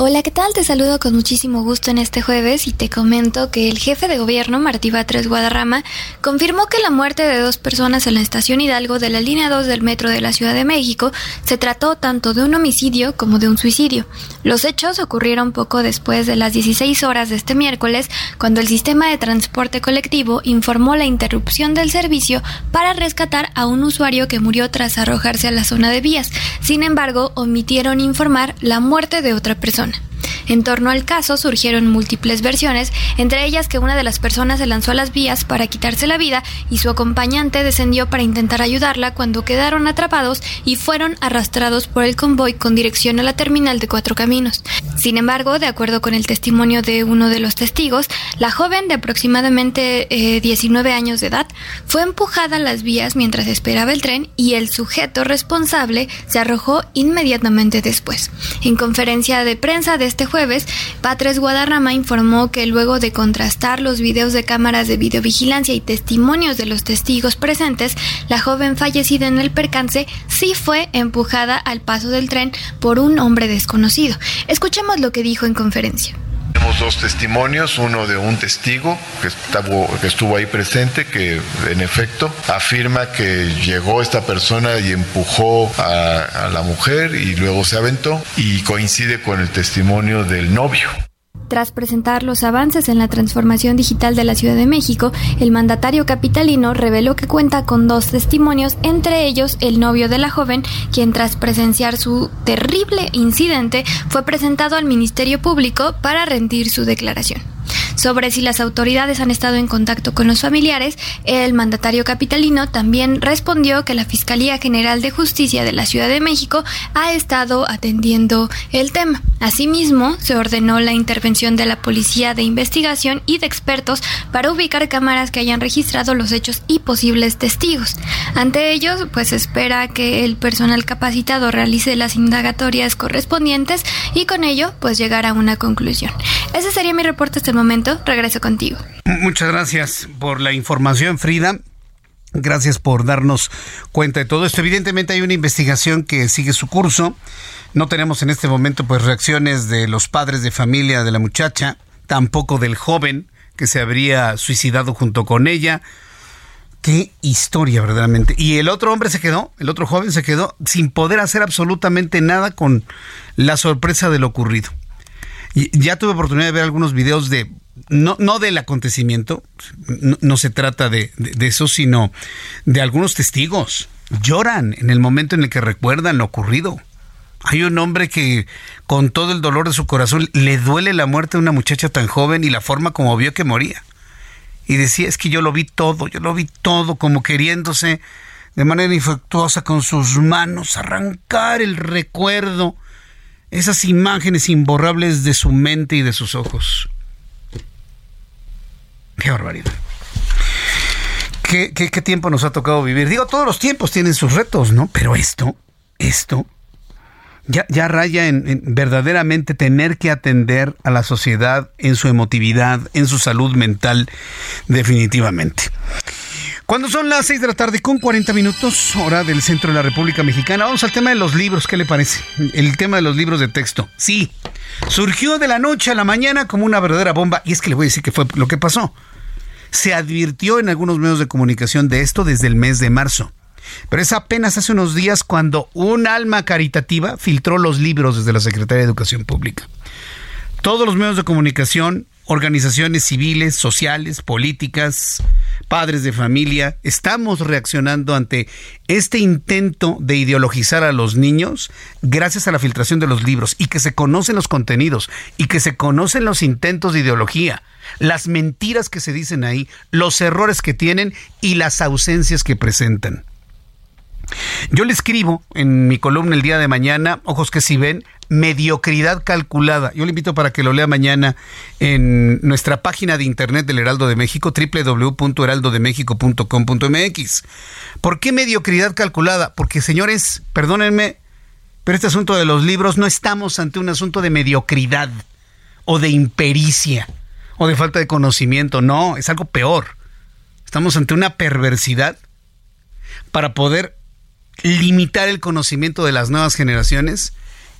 [SPEAKER 13] Hola, ¿qué tal? Te saludo con muchísimo gusto en este jueves y te comento que el jefe de gobierno, Martí Batres Guadarrama, confirmó que la muerte de dos personas en la estación Hidalgo de la línea 2 del metro de la Ciudad de México se trató tanto de un homicidio como de un suicidio. Los hechos ocurrieron poco después de las 16 horas de este miércoles, cuando el sistema de transporte colectivo informó la interrupción del servicio para rescatar a un usuario que murió tras arrojarse a la zona de vías. Sin embargo, omitieron informar la muerte de otra persona. down. En torno al caso surgieron múltiples versiones, entre ellas que una de las personas se lanzó a las vías para quitarse la vida y su acompañante descendió para intentar ayudarla cuando quedaron atrapados y fueron arrastrados por el convoy con dirección a la terminal de Cuatro Caminos. Sin embargo, de acuerdo con el testimonio de uno de los testigos, la joven de aproximadamente 19 eh, años de edad fue empujada a las vías mientras esperaba el tren y el sujeto responsable se arrojó inmediatamente después. En conferencia de prensa de este jueves, Patres Guadarrama informó que luego de contrastar los videos de cámaras de videovigilancia y testimonios de los testigos presentes, la joven fallecida en el percance sí fue empujada al paso del tren por un hombre desconocido. Escuchemos lo que dijo en conferencia.
[SPEAKER 12] Tenemos dos testimonios, uno de un testigo que, estuvo ahí presente, que en efecto afirma que llegó esta persona y empujó a la mujer y luego se aventó y coincide con el testimonio del novio.
[SPEAKER 13] Tras presentar los avances en la transformación digital de la Ciudad de México, el mandatario capitalino reveló que cuenta con dos testimonios, entre ellos el novio de la joven, quien tras presenciar su terrible incidente fue presentado al Ministerio Público para rendir su declaración. Sobre si las autoridades han estado en contacto con los familiares, el mandatario capitalino también respondió que la Fiscalía General de Justicia de la Ciudad de México ha estado atendiendo el tema. Asimismo, se ordenó la intervención de la Policía de Investigación y de expertos para ubicar cámaras que hayan registrado los hechos y posibles testigos. Ante ellos, pues espera que el personal capacitado realice las indagatorias correspondientes y con ello, pues llegar a una conclusión. Ese sería mi reporte el momento. Regreso contigo.
[SPEAKER 3] Muchas gracias por la información, Frida. Gracias por darnos cuenta de todo esto. Evidentemente hay una investigación que sigue su curso. No tenemos en este momento pues reacciones de los padres de familia de la muchacha, tampoco del joven que se habría suicidado junto con ella. Qué historia verdaderamente. Y el otro hombre se quedó, el otro joven se quedó sin poder hacer absolutamente nada con la sorpresa de lo ocurrido. Ya tuve oportunidad de ver algunos videos de no, no del acontecimiento, no, se trata de, eso, sino de algunos testigos. Lloran en el momento en el que recuerdan lo ocurrido. Hay un hombre que con todo el dolor de su corazón le duele la muerte de una muchacha tan joven y la forma como vio que moría. Y decía, es que yo lo vi todo, yo lo vi todo como queriéndose de manera infectuosa con sus manos arrancar el recuerdo, esas imágenes imborrables de su mente y de sus ojos. Qué barbaridad. ¿Qué, tiempo nos ha tocado vivir? Digo, todos los tiempos tienen sus retos, ¿no? Pero esto, esto, ya raya en, verdaderamente tener que atender a la sociedad en su emotividad, en su salud mental, definitivamente. Cuando son las 6 de la tarde con 40 minutos, hora del centro de la República Mexicana, vamos al tema de los libros, ¿qué le parece? El tema de los libros de texto. Sí, surgió de la noche a la mañana como una verdadera bomba, y es que le voy a decir que fue lo que pasó. Se advirtió en algunos medios de comunicación de esto desde el mes de marzo. Pero es apenas hace unos días cuando un alma caritativa filtró los libros desde la Secretaría de Educación Pública. Todos los medios de comunicación, organizaciones civiles, sociales, políticas, padres de familia, estamos reaccionando ante este intento de ideologizar a los niños gracias a la filtración de los libros y que se conocen los contenidos y que se conocen los intentos de ideología las mentiras que se dicen ahí, los errores que tienen y las ausencias que presentan. Yo le escribo en mi columna el día de mañana, ojos que si ven, mediocridad calculada. Yo le invito para que lo lea mañana en nuestra página de internet del Heraldo de México, www.heraldodemexico.com.mx. ¿Por qué mediocridad calculada? Porque, señores, perdónenme, pero este asunto de los libros no estamos ante un asunto de mediocridad o de impericia o de falta de conocimiento, no, es algo peor. Estamos ante una perversidad para poder limitar el conocimiento de las nuevas generaciones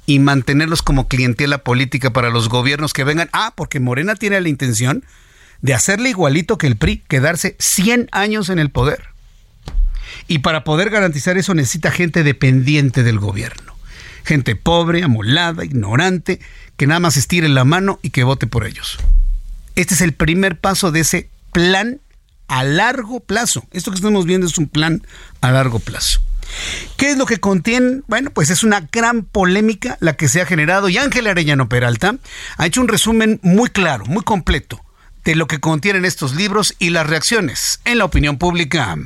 [SPEAKER 3] y mantenerlos como clientela política para los gobiernos que vengan. Ah, porque Morena tiene la intención de hacerle igualito que el PRI, quedarse 100 años en el poder. Y para poder garantizar eso necesita gente dependiente del gobierno. Gente pobre, amolada, ignorante, que nada más estire la mano y que vote por ellos. Este es el primer paso de ese plan a largo plazo. Esto que estamos viendo es un plan a largo plazo. ¿Qué es lo que contiene? Bueno, pues es una gran polémica la que se ha generado y Ángel Arellano Peralta ha hecho un resumen muy claro, muy completo de lo que contienen estos libros y las reacciones en la opinión pública.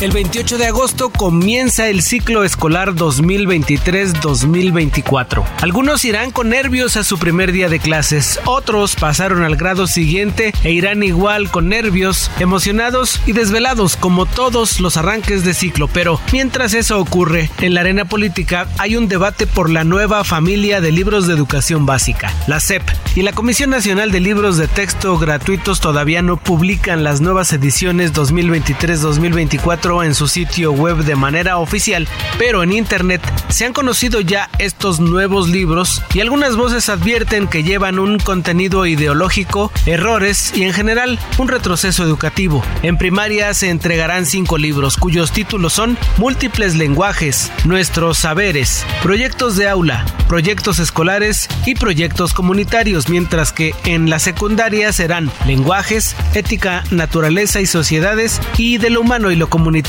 [SPEAKER 14] El 28 de agosto comienza el ciclo escolar 2023-2024. Algunos irán con nervios a su primer día de clases, otros pasaron al grado siguiente e irán igual con nervios, emocionados y desvelados como todos los arranques de ciclo. Pero mientras eso ocurre, en la arena política hay un debate por la nueva familia de libros de educación básica, la SEP, y la Comisión Nacional de Libros de Texto Gratuitos todavía no publican las nuevas ediciones 2023-2024 en su sitio web de manera oficial, pero en internet se han conocido ya estos nuevos libros y algunas voces advierten que llevan un contenido ideológico, errores y en general un retroceso educativo. En primaria se entregarán cinco libros cuyos títulos son Múltiples lenguajes, Nuestros saberes, Proyectos de aula, Proyectos escolares y Proyectos comunitarios mientras que en la secundaria serán lenguajes, ética, naturaleza y sociedades y de lo humano y lo comunitario.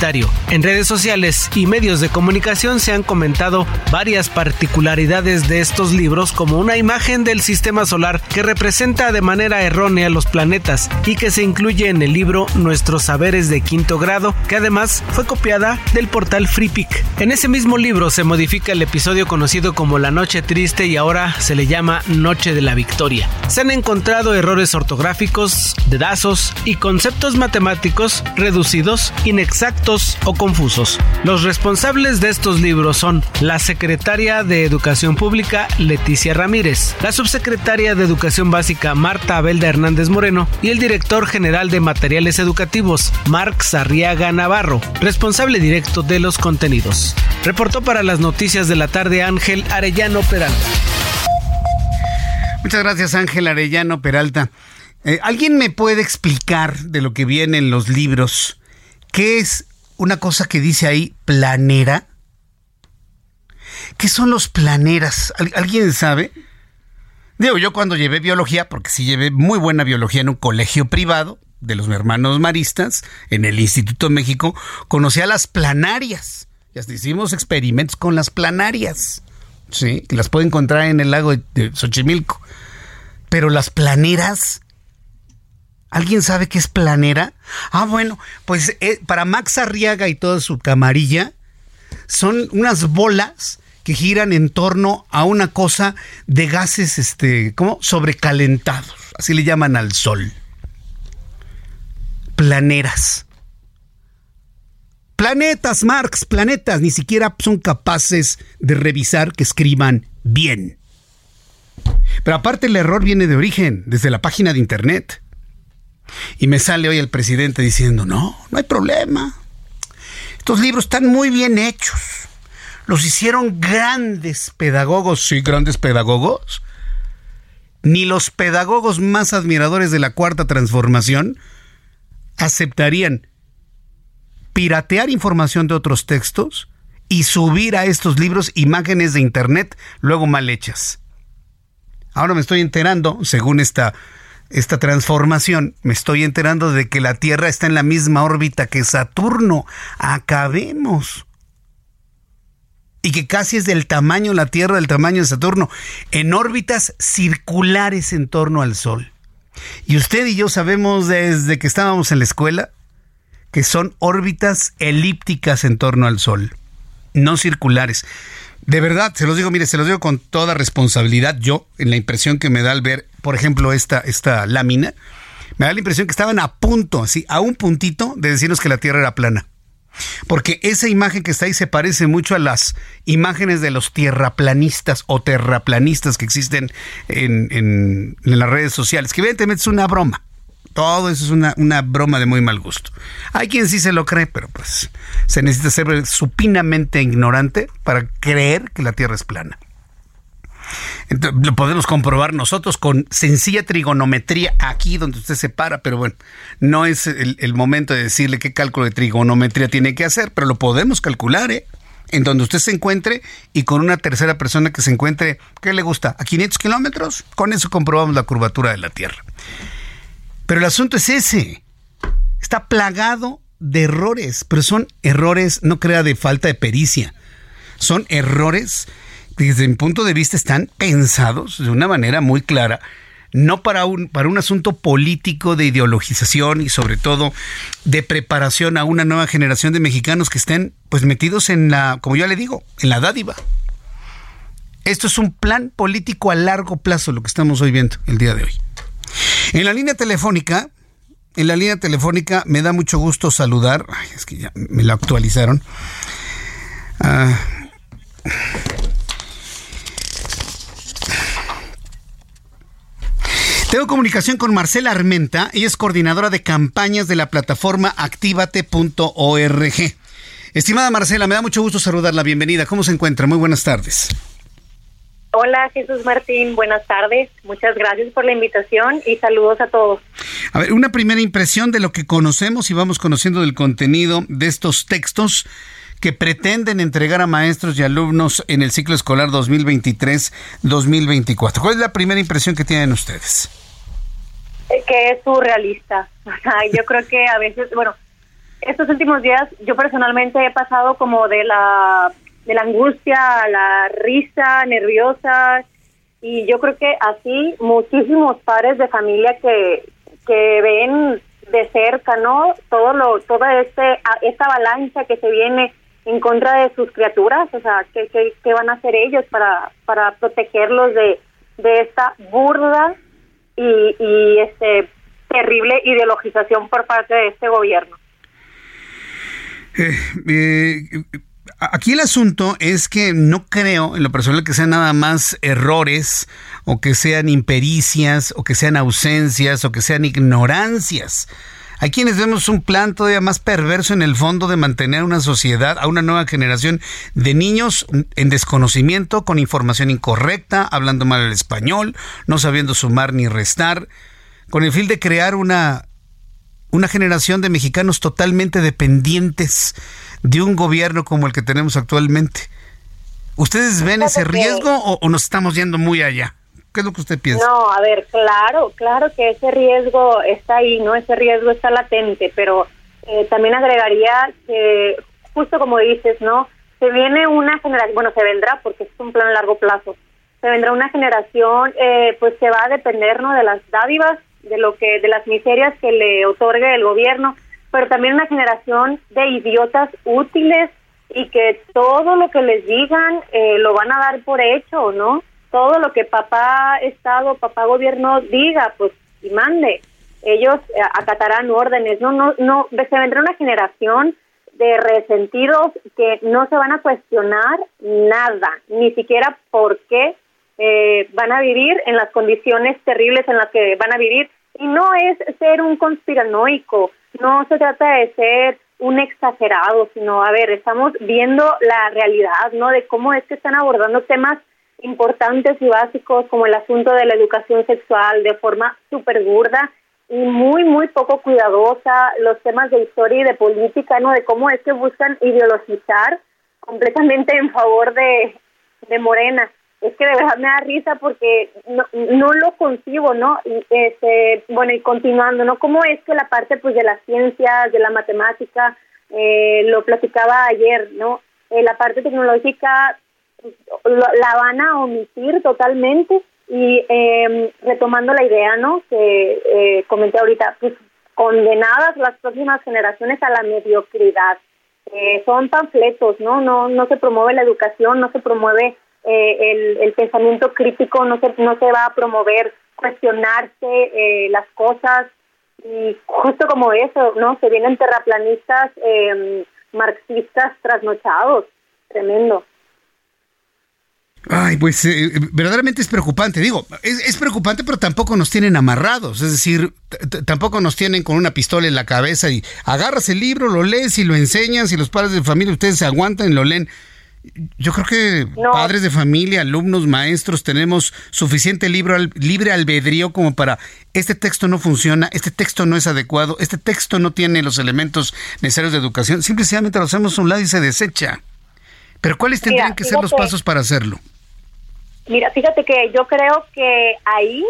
[SPEAKER 14] En redes sociales y medios de comunicación se han comentado varias particularidades de estos libros como una imagen del sistema solar que representa de manera errónea los planetas y que se incluye en el libro Nuestros saberes de quinto grado, que además fue copiada del portal FreePic. En ese mismo libro se modifica el episodio conocido como La Noche Triste y ahora se le llama Noche de la Victoria. Se han encontrado errores ortográficos, dedazos y conceptos matemáticos reducidos, inexactos o confusos. Los responsables de estos libros son la secretaria de Educación Pública Leticia Ramírez, la subsecretaria de Educación Básica Marta Abelda Hernández Moreno y el director general de Materiales Educativos Marc Sarriaga Navarro, responsable directo de los contenidos. Reportó para las noticias de la tarde Ángel Arellano Peralta.
[SPEAKER 3] Muchas gracias Ángel Arellano Peralta. Eh, ¿Alguien me puede explicar de lo que viene en los libros? ¿Qué es una cosa que dice ahí planera? ¿Qué son los planeras? ¿Alguien sabe? Digo, yo cuando llevé biología, porque sí llevé muy buena biología en un colegio privado de los hermanos maristas, en el Instituto de México, conocí a las planarias. Y hasta hicimos experimentos con las planarias. Sí, las puede encontrar en el lago de Xochimilco. Pero las planeras, ¿alguien sabe qué es planera? Ah, bueno, pues eh, para Max Arriaga y toda su camarilla, son unas bolas que giran en torno a una cosa de gases, este, ¿cómo? Sobrecalentados. Así le llaman al sol. Planeras. Planetas, Marx, planetas, ni siquiera son capaces de revisar que escriban bien. Pero aparte el error viene de origen, desde la página de internet. Y me sale hoy el presidente diciendo, no, no hay problema. Estos libros están muy bien hechos. Los hicieron grandes pedagogos, sí, grandes pedagogos. Ni los pedagogos más admiradores de la cuarta transformación aceptarían piratear información de otros textos y subir a estos libros imágenes de internet luego mal hechas. Ahora me estoy enterando, según esta, esta transformación, me estoy enterando de que la Tierra está en la misma órbita que Saturno. Acabemos. Y que casi es del tamaño la Tierra, del tamaño de Saturno, en órbitas circulares en torno al Sol. Y usted y yo sabemos desde que estábamos en la escuela que son órbitas elípticas en torno al Sol, no circulares. De verdad, se los digo, mire, se los digo con toda responsabilidad. Yo, en la impresión que me da al ver, por ejemplo, esta, esta lámina, me da la impresión que estaban a punto, así, a un puntito de decirnos que la Tierra era plana. Porque esa imagen que está ahí se parece mucho a las imágenes de los tierraplanistas o terraplanistas que existen en, en las redes sociales, que evidentemente es una broma. Todo eso es una, una, broma de muy mal gusto. Hay quien sí se lo cree, pero pues se necesita ser supinamente ignorante para creer que la Tierra es plana. Lo podemos comprobar nosotros con sencilla trigonometría aquí donde usted se para, pero bueno, no es el, momento de decirle qué cálculo de trigonometría tiene que hacer, pero lo podemos calcular, ¿eh? en donde usted se encuentre y con una tercera persona que se encuentre, ¿qué le gusta? ¿A 500 kilómetros? Con eso comprobamos la curvatura de la Tierra. Pero el asunto es ese. Está plagado de errores, pero son errores, no crea de falta de pericia. Son errores desde mi punto de vista están pensados de una manera muy clara, no para un, para un asunto político de ideologización y sobre todo de preparación a una nueva generación de mexicanos que estén pues metidos en la, como yo le digo, en la dádiva. Esto es un plan político a largo plazo, lo que estamos hoy viendo el día de hoy. En la línea telefónica, en la línea telefónica me da mucho gusto saludar. Es que ya me la actualizaron. Tengo comunicación con Marcela Armenta, ella es coordinadora de campañas de la plataforma activate.org. Estimada Marcela, me da mucho gusto saludarla. Bienvenida. ¿Cómo se encuentra? Muy buenas tardes.
[SPEAKER 15] Hola Jesús Martín, buenas tardes. Muchas gracias por la invitación y saludos a todos.
[SPEAKER 3] A ver, una primera impresión de lo que conocemos y vamos conociendo del contenido de estos textos que pretenden entregar a maestros y alumnos en el ciclo escolar 2023-2024. ¿Cuál es la primera impresión que tienen ustedes?
[SPEAKER 15] Que es surrealista. yo creo que a veces, bueno, estos últimos días yo personalmente he pasado como de la de la angustia a la risa nerviosa y yo creo que así muchísimos padres de familia que que ven de cerca, ¿no? Todo lo toda este esta avalancha que se viene en contra de sus criaturas, o sea, ¿qué, qué, van a hacer ellos para para protegerlos de de esta burda y, y este terrible ideologización por parte de este gobierno.
[SPEAKER 3] Eh, eh, aquí el asunto es que no creo en lo personal que sean nada más errores o que sean impericias o que sean ausencias o que sean ignorancias. Hay quienes vemos un plan todavía más perverso en el fondo de mantener una sociedad, a una nueva generación de niños en desconocimiento, con información incorrecta, hablando mal el español, no sabiendo sumar ni restar, con el fin de crear una una generación de mexicanos totalmente dependientes de un gobierno como el que tenemos actualmente. ¿Ustedes ven ese riesgo o, nos estamos yendo muy allá? ¿Qué es lo que usted piensa?
[SPEAKER 15] No, a ver, claro, claro que ese riesgo está ahí, ¿no? Ese riesgo está latente, pero eh, también agregaría que, justo como dices, ¿no? Se viene una generación, bueno, se vendrá porque es un plan a largo plazo, se vendrá una generación, eh, pues que va a depender, ¿no? De las dádivas de lo que de las miserias que le otorgue el gobierno, pero también una generación de idiotas útiles y que todo lo que les digan eh, lo van a dar por hecho, ¿no? Todo lo que papá Estado, papá gobierno diga, pues y mande, ellos eh, acatarán órdenes, no, no, no, se vendrá una generación de resentidos que no se van a cuestionar nada, ni siquiera por qué eh, van a vivir en las condiciones terribles en las que van a vivir. Y no es ser un conspiranoico, no se trata de ser un exagerado, sino, a ver, estamos viendo la realidad, ¿no? De cómo es que están abordando temas importantes y básicos como el asunto de la educación sexual de forma súper burda y muy, muy poco cuidadosa, los temas de historia y de política, ¿no? De cómo es que buscan ideologizar completamente en favor de, de Morena es que de verdad me da risa porque no, no lo concibo, ¿no? Y este, bueno, y continuando, ¿no? ¿Cómo es que la parte pues de las ciencias, de la matemática, eh, lo platicaba ayer, ¿no? Eh, la parte tecnológica la van a omitir totalmente y eh, retomando la idea, ¿no? Que eh, comenté ahorita, pues condenadas las próximas generaciones a la mediocridad. Eh, son panfletos, ¿no? No, no se promueve la educación, no se promueve eh, el, pensamiento crítico no se, no se va a promover, cuestionarse eh, las cosas y justo como eso, ¿no? Se vienen terraplanistas eh, marxistas trasnochados, tremendo.
[SPEAKER 3] Ay, pues eh, verdaderamente es preocupante. Digo, es, es, preocupante, pero tampoco nos tienen amarrados. Es decir, tampoco nos tienen con una pistola en la cabeza y agarras el libro, lo lees y lo enseñas y los padres de familia, ustedes se aguantan y lo leen. Yo creo que padres de familia, alumnos, maestros, tenemos suficiente libre albedrío como para este texto no funciona, este texto no es adecuado, este texto no tiene los elementos necesarios de educación. Simplemente lo hacemos a un lado y se desecha. Pero ¿cuáles tendrían que ser los pasos para hacerlo?
[SPEAKER 15] Mira, fíjate que yo creo que ahí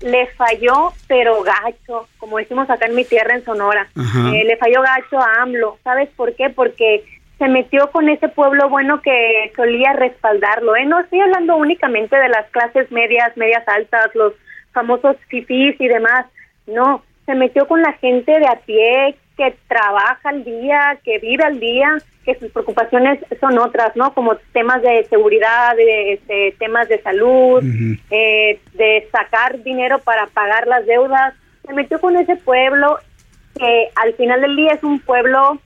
[SPEAKER 15] le falló, pero gacho, como decimos acá en mi tierra, en Sonora. Eh, le falló gacho a AMLO. ¿Sabes por qué? Porque se metió con ese pueblo bueno que solía respaldarlo. ¿eh? No estoy hablando únicamente de las clases medias, medias altas, los famosos fifís y demás. No, se metió con la gente de a pie que trabaja al día, que vive al día, que sus preocupaciones son otras, ¿no? Como temas de seguridad, de, este, temas de salud, eh, de sacar dinero para pagar las deudas. Se metió con ese pueblo que al final del día es un pueblo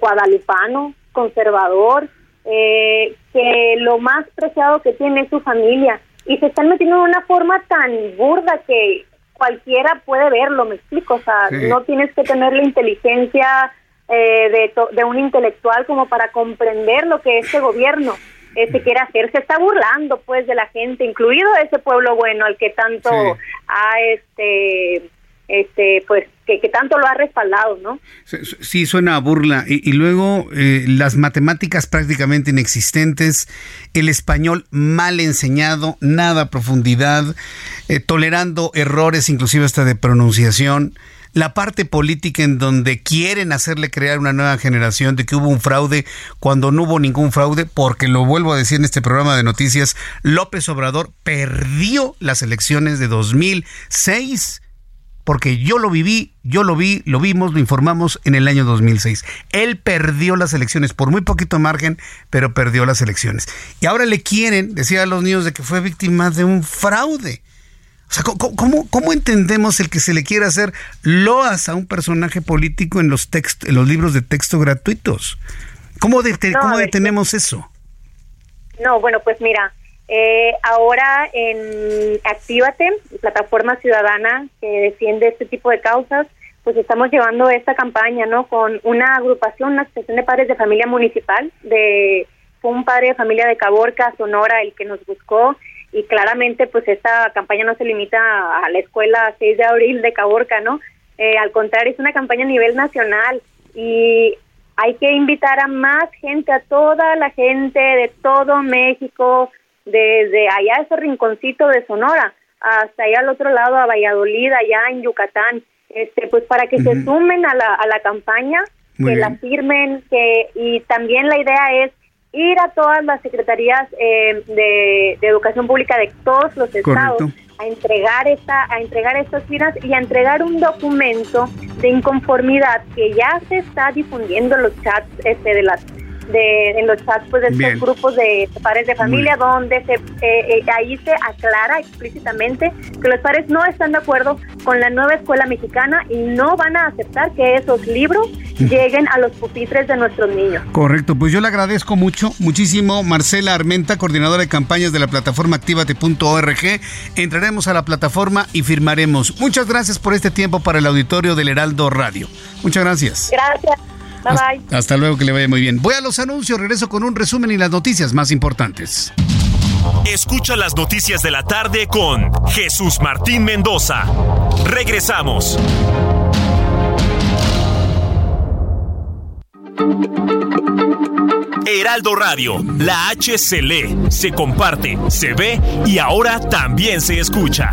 [SPEAKER 15] guadalupano, conservador, eh, que lo más preciado que tiene es su familia. Y se están metiendo de una forma tan burda que cualquiera puede verlo, me explico. O sea, no tienes que tener la inteligencia eh, de, de un intelectual como para comprender lo que este gobierno eh, se quiere hacer. Se está burlando, pues, de la gente, incluido ese pueblo bueno al que tanto ha, este, este, pues, que, tanto lo ha respaldado, ¿no?
[SPEAKER 3] Sí, suena a burla. Y, luego eh, las matemáticas prácticamente inexistentes, el español mal enseñado, nada profundidad, eh, tolerando errores inclusive hasta de pronunciación la parte política en donde quieren hacerle crear una nueva generación de que hubo un fraude cuando no hubo ningún fraude, porque lo vuelvo a decir en este programa de noticias, López Obrador perdió las elecciones de 2006 porque yo lo viví, yo lo vi, lo vimos, lo informamos en el año 2006. Él perdió las elecciones por muy poquito margen, pero perdió las elecciones. Y ahora le quieren, decía a los niños, de que fue víctima de un fraude. O sea, ¿cómo, entendemos el que se le quiera hacer loas a un personaje político en los, en los libros de texto gratuitos? ¿Cómo, detenemos eso?
[SPEAKER 15] No, bueno, pues mira, eh, ahora en Actívate, plataforma ciudadana que defiende este tipo de causas, pues estamos llevando esta campaña, ¿no? Con una agrupación, una asociación de padres de familia municipal, de fue un padre de familia de Caborca, Sonora, el que nos buscó y claramente pues esta campaña no se limita a la escuela 6 de abril de Caborca, ¿no? Eh, al contrario, es una campaña a nivel nacional y hay que invitar a más gente, a toda la gente de todo México, desde allá ese rinconcito de Sonora hasta allá al otro lado a Valladolid, allá en Yucatán, este pues para que se sumen a la, a la campaña, que la firmen, que y también la idea es ir a todas las secretarías eh, de, educación pública de todos los estados a entregar esta a entregar estas firmas y a entregar un documento de inconformidad que ya se está difundiendo en los chats este de las de, en los chats pues, de estos grupos de padres de familia donde se, eh, eh, ahí se aclara explícitamente que los padres no están de acuerdo con la nueva escuela mexicana y no van a aceptar que esos libros lleguen a los pupitres de nuestros niños.
[SPEAKER 3] Correcto, pues yo le agradezco mucho, muchísimo Marcela Armenta, coordinadora de campañas de la plataforma activate.org. Entraremos a la plataforma y firmaremos. Muchas gracias por este tiempo para el auditorio del Heraldo Radio. Muchas gracias.
[SPEAKER 15] Gracias.
[SPEAKER 3] Hasta, luego, que le vaya muy bien. Voy a los anuncios, regreso con un resumen y las noticias más importantes.
[SPEAKER 2] Escucha las noticias de la tarde con Jesús Martín Mendoza. Regresamos. Heraldo Radio, la H se lee, se comparte, se ve y ahora también se escucha.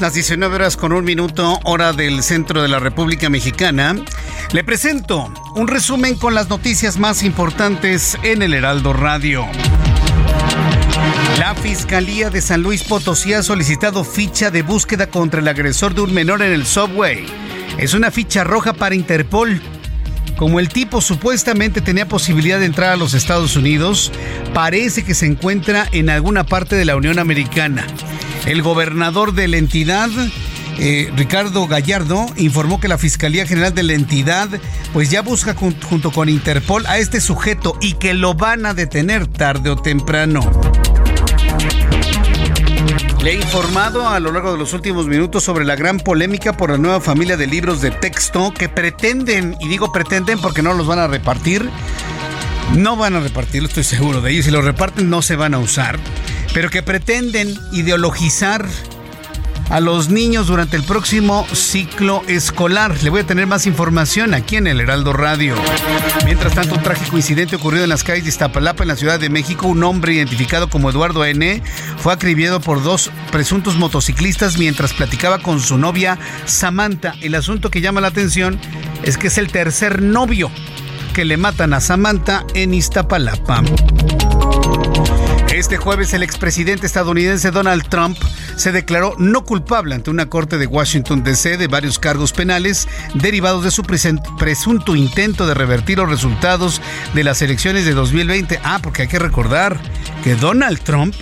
[SPEAKER 3] Las 19 horas con un minuto, hora del centro de la República Mexicana. Le presento un resumen con las noticias más importantes en el Heraldo Radio. La Fiscalía de San Luis Potosí ha solicitado ficha de búsqueda contra el agresor de un menor en el subway. Es una ficha roja para Interpol. Como el tipo supuestamente tenía posibilidad de entrar a los Estados Unidos, parece que se encuentra en alguna parte de la Unión Americana. El gobernador de la entidad, eh, Ricardo Gallardo, informó que la Fiscalía General de la entidad pues ya busca junto con Interpol a este sujeto y que lo van a detener tarde o temprano. Le he informado a lo largo de los últimos minutos sobre la gran polémica por la nueva familia de libros de texto que pretenden, y digo pretenden porque no los van a repartir, no van a repartirlo, estoy seguro de ello, si los reparten no se van a usar pero que pretenden ideologizar a los niños durante el próximo ciclo escolar. Le voy a tener más información aquí en el Heraldo Radio. Mientras tanto, un trágico incidente ocurrido en las calles de Iztapalapa, en la Ciudad de México. Un hombre identificado como Eduardo N. fue acribillado por dos presuntos motociclistas mientras platicaba con su novia Samantha. El asunto que llama la atención es que es el tercer novio que le matan a Samantha en Iztapalapa. Este jueves el expresidente estadounidense Donald Trump se declaró no culpable ante una corte de Washington DC de varios cargos penales derivados de su presunto intento de revertir los resultados de las elecciones de 2020. Ah, porque hay que recordar que Donald Trump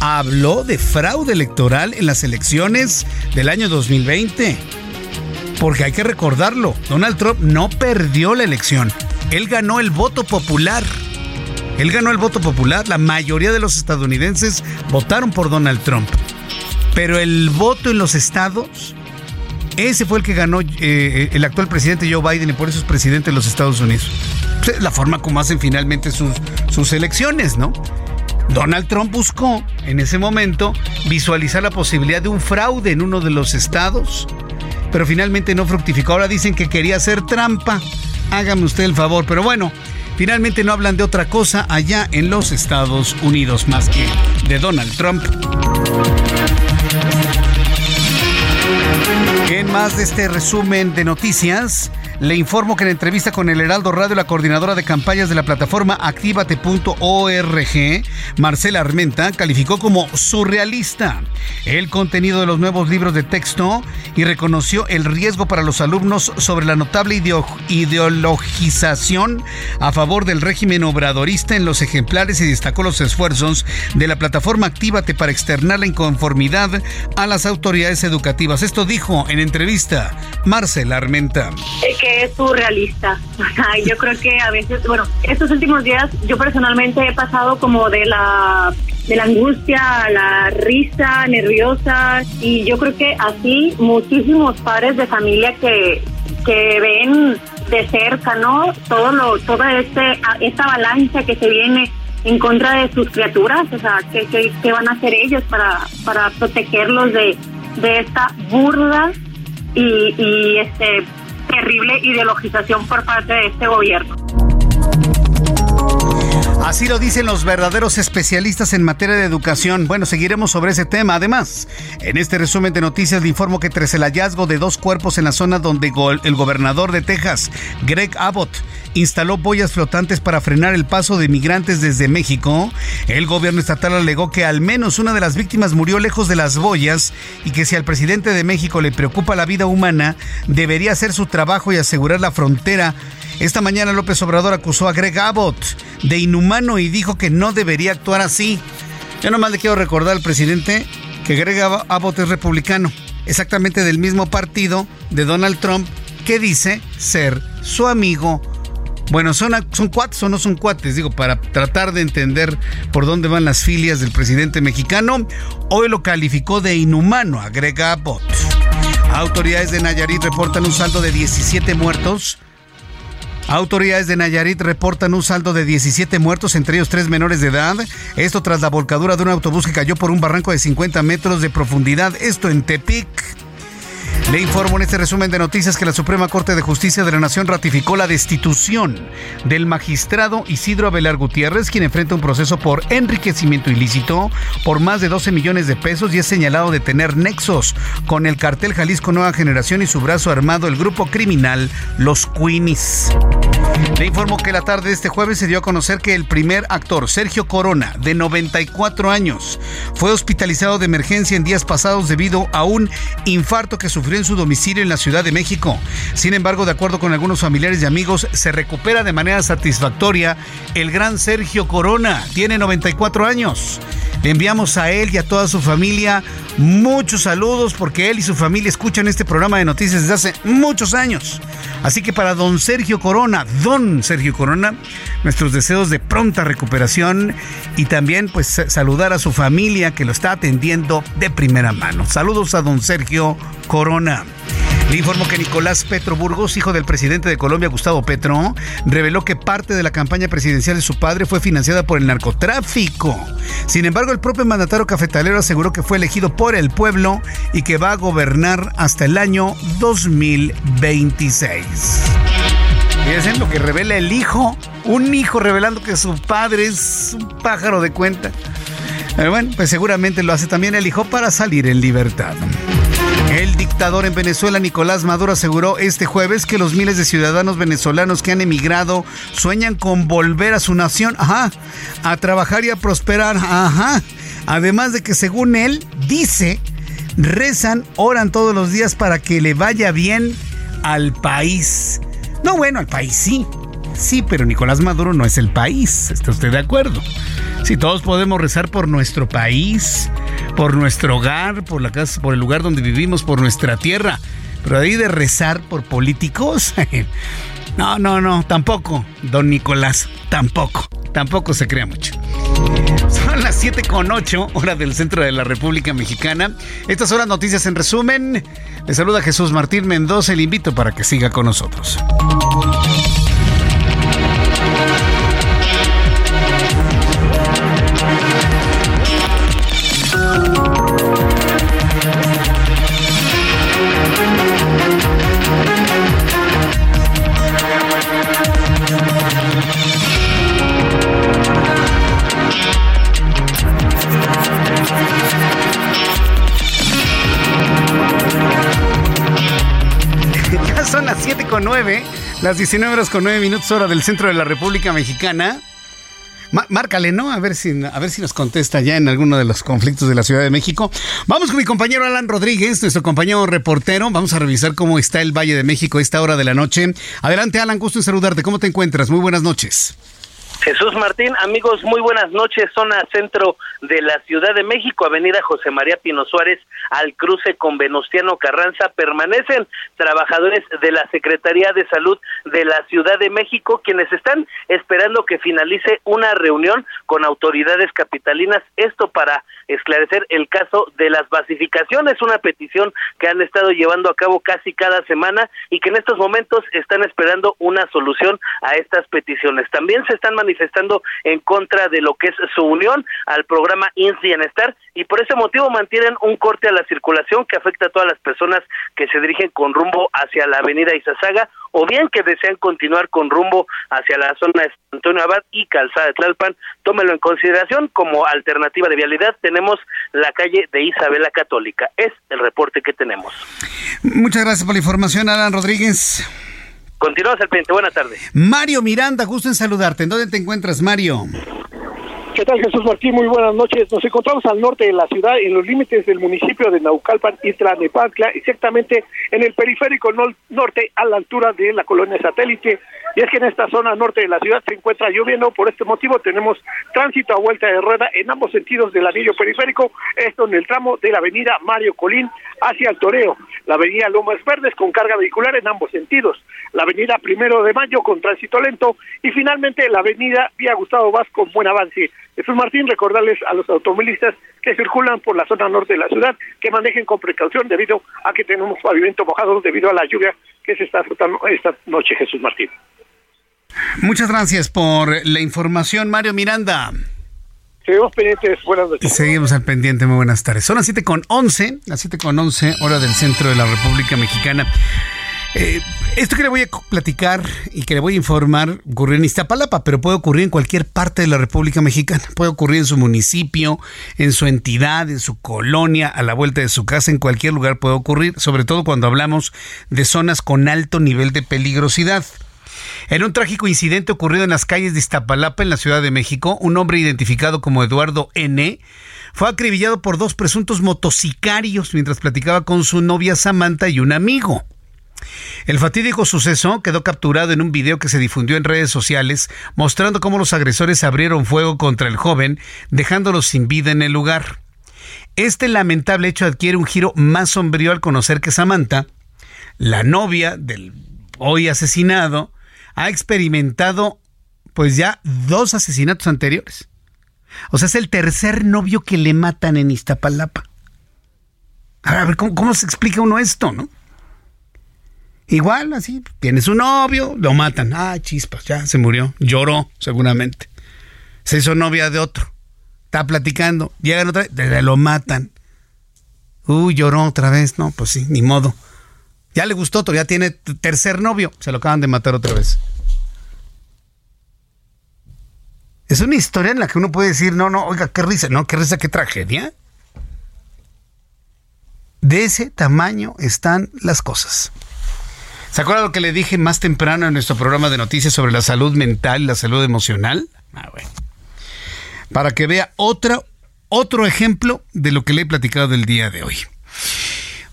[SPEAKER 3] habló de fraude electoral en las elecciones del año 2020. Porque hay que recordarlo, Donald Trump no perdió la elección, él ganó el voto popular. Él ganó el voto popular, la mayoría de los estadounidenses votaron por Donald Trump. Pero el voto en los estados, ese fue el que ganó eh, el actual presidente Joe Biden y por eso es presidente de los Estados Unidos. La forma como hacen finalmente sus, sus elecciones, ¿no? Donald Trump buscó en ese momento visualizar la posibilidad de un fraude en uno de los estados, pero finalmente no fructificó. Ahora dicen que quería hacer trampa. Hágame usted el favor, pero bueno, finalmente no hablan de otra cosa allá en los Estados Unidos más que de Donald Trump. En más de este resumen de noticias, le informo que en entrevista con el Heraldo Radio, la coordinadora de campañas de la plataforma Activate.org, Marcela Armenta, calificó como surrealista el contenido de los nuevos libros de texto y reconoció el riesgo para los alumnos sobre la notable ideologización a favor del régimen obradorista en los ejemplares y destacó los esfuerzos de la plataforma Actívate para externar la inconformidad a las autoridades educativas. Esto dijo en entrevista Marcela Armenta
[SPEAKER 15] surrealista. yo creo que a veces, bueno, estos últimos días yo personalmente he pasado como de la de la angustia a la risa nerviosa y yo creo que así muchísimos padres de familia que, que ven de cerca, ¿no? Todo lo, toda este, esta avalancha que se viene en contra de sus criaturas, o sea, ¿qué, qué, van a hacer ellos para, para protegerlos de, de esta burla y, y este terrible ideologización por parte de este gobierno.
[SPEAKER 3] Así lo dicen los verdaderos especialistas en materia de educación. Bueno, seguiremos sobre ese tema. Además, en este resumen de noticias le informo que tras el hallazgo de dos cuerpos en la zona donde el gobernador de Texas, Greg Abbott, instaló boyas flotantes para frenar el paso de migrantes desde México, el gobierno estatal alegó que al menos una de las víctimas murió lejos de las boyas y que si al presidente de México le preocupa la vida humana, debería hacer su trabajo y asegurar la frontera esta mañana López Obrador acusó a Greg Abbott de y dijo que no debería actuar así. Yo nomás le quiero recordar al presidente que Greg Abbott es republicano, exactamente del mismo partido de Donald Trump, que dice ser su amigo. Bueno, son, son cuates o no son cuates, digo, para tratar de entender por dónde van las filias del presidente mexicano. Hoy lo calificó de inhumano a Greg Abbott. Autoridades de Nayarit reportan un saldo de 17 muertos Autoridades de Nayarit reportan un saldo de 17 muertos, entre ellos tres menores de edad. Esto tras la volcadura de un autobús que cayó por un barranco de 50 metros de profundidad. Esto en Tepic. Le informo en este resumen de noticias que la Suprema Corte de Justicia de la Nación ratificó la destitución del magistrado Isidro Abelar Gutiérrez, quien enfrenta un proceso por enriquecimiento ilícito por más de 12 millones de pesos y es señalado de tener nexos con el cartel Jalisco Nueva Generación y su brazo armado, el grupo criminal Los Queenies. Le informo que la tarde de este jueves se dio a conocer que el primer actor, Sergio Corona, de 94 años, fue hospitalizado de emergencia en días pasados debido a un infarto que sufrió en su domicilio en la Ciudad de México. Sin embargo, de acuerdo con algunos familiares y amigos, se recupera de manera satisfactoria el gran Sergio Corona. Tiene 94 años. Enviamos a él y a toda su familia muchos saludos porque él y su familia escuchan este programa de noticias desde hace muchos años. Así que para don Sergio Corona, don Sergio Corona, nuestros deseos de pronta recuperación y también pues saludar a su familia que lo está atendiendo de primera mano. Saludos a don Sergio Corona. Le informo que Nicolás Petro Burgos, hijo del presidente de Colombia, Gustavo Petro, reveló que parte de la campaña presidencial de su padre fue financiada por el narcotráfico. Sin embargo, el propio mandatario cafetalero aseguró que fue elegido por el pueblo y que va a gobernar hasta el año 2026. Fíjense lo que revela el hijo, un hijo revelando que su padre es un pájaro de cuenta. Pero bueno, pues seguramente lo hace también el hijo para salir en libertad. El dictador en Venezuela, Nicolás Maduro, aseguró este jueves que los miles de ciudadanos venezolanos que han emigrado sueñan con volver a su nación, ajá, a trabajar y a prosperar, ajá. Además de que según él dice, rezan, oran todos los días para que le vaya bien al país. No, bueno, al país sí. Sí, pero Nicolás Maduro no es el país. ¿Está usted de acuerdo? Si todos podemos rezar por nuestro país, por nuestro hogar, por la casa, por el lugar donde vivimos, por nuestra tierra. Pero ahí de rezar por políticos, no, no, no, tampoco, don Nicolás, tampoco, tampoco se crea mucho. Son las 7 con 8, hora del centro de la República Mexicana. Estas son las noticias en resumen. Le saluda Jesús Martín Mendoza le invito para que siga con nosotros. 7 con 9, las 19 horas con 9 minutos hora del centro de la República Mexicana. márcale, ¿no? A ver, si, a ver si nos contesta ya en alguno de los conflictos de la Ciudad de México. Vamos con mi compañero Alan Rodríguez, nuestro compañero reportero. Vamos a revisar cómo está el Valle de México a esta hora de la noche. Adelante, Alan, gusto en saludarte. ¿Cómo te encuentras? Muy buenas noches.
[SPEAKER 11] Jesús Martín, amigos, muy buenas noches. Zona centro de la Ciudad de México, Avenida José María Pino Suárez, al cruce con Venustiano Carranza, permanecen trabajadores de la Secretaría de Salud de la Ciudad de México, quienes están esperando que finalice una reunión con autoridades capitalinas. Esto para esclarecer el caso de las basificaciones, una petición que han estado llevando a cabo casi cada semana y que en estos momentos están esperando una solución a estas peticiones. También se están manifestando en contra de lo que es su unión al programa INS Bienestar y por ese motivo mantienen un corte a la circulación que afecta a todas las personas que se dirigen con rumbo hacia la avenida Izazaga o bien que desean continuar con rumbo hacia la zona de Antonio Abad y Calzada de Tlalpan. Tómelo en consideración como alternativa de vialidad. Tenemos la calle de Isabela Católica. Es el reporte que tenemos.
[SPEAKER 3] Muchas gracias por la información, Alan Rodríguez.
[SPEAKER 11] Continuamos al pendiente. Buenas tardes.
[SPEAKER 3] Mario Miranda, gusto en saludarte. ¿En dónde te encuentras, Mario?
[SPEAKER 16] ¿Qué tal, Jesús Martín? Muy buenas noches. Nos encontramos al norte de la ciudad, en los límites del municipio de Naucalpan y Tlanepantla, exactamente en el periférico norte, a la altura de la colonia satélite. Y es que en esta zona norte de la ciudad se encuentra lloviendo. Por este motivo tenemos tránsito a vuelta de rueda en ambos sentidos del anillo periférico. Esto en el tramo de la avenida Mario Colín hacia el Toreo. La avenida Lomas Verdes con carga vehicular en ambos sentidos. La avenida Primero de Mayo con tránsito lento. Y finalmente la avenida Vía Gustavo Vaz con buen avance. Jesús Martín, recordarles a los automovilistas que circulan por la zona norte de la ciudad que manejen con precaución debido a que tenemos pavimento mojado debido a la lluvia que se está azotando esta noche, Jesús Martín.
[SPEAKER 3] Muchas gracias por la información, Mario Miranda.
[SPEAKER 16] Seguimos pendientes, buenas noches.
[SPEAKER 3] Seguimos al pendiente, muy buenas tardes. Son las 7 con 11, las 7 con 11, hora del centro de la República Mexicana. Eh, esto que le voy a platicar y que le voy a informar ocurrió en Iztapalapa, pero puede ocurrir en cualquier parte de la República Mexicana. Puede ocurrir en su municipio, en su entidad, en su colonia, a la vuelta de su casa, en cualquier lugar puede ocurrir, sobre todo cuando hablamos de zonas con alto nivel de peligrosidad. En un trágico incidente ocurrido en las calles de Iztapalapa, en la Ciudad de México, un hombre identificado como Eduardo N. fue acribillado por dos presuntos motocicarios mientras platicaba con su novia Samantha y un amigo. El fatídico suceso quedó capturado en un video que se difundió en redes sociales mostrando cómo los agresores abrieron fuego contra el joven, dejándolo sin vida en el lugar. Este lamentable hecho adquiere un giro más sombrío al conocer que Samantha, la novia del hoy asesinado, ha experimentado pues ya dos asesinatos anteriores. O sea, es el tercer novio que le matan en Iztapalapa. A ver, ¿cómo, cómo se explica uno esto, no? Igual, así, tiene su novio, lo matan. Ah, chispas, ya se murió. Lloró, seguramente. Se hizo novia de otro. Está platicando. Llegan otra vez, lo matan. Uy, lloró otra vez. No, pues sí, ni modo. Ya le gustó ya tiene tercer novio. Se lo acaban de matar otra vez. Es una historia en la que uno puede decir, no, no, oiga, qué risa, no, qué risa, qué tragedia. De ese tamaño están las cosas. ¿Se acuerda lo que le dije más temprano en nuestro programa de noticias sobre la salud mental y la salud emocional? Ah, bueno. Para que vea otra, otro ejemplo de lo que le he platicado del día de hoy.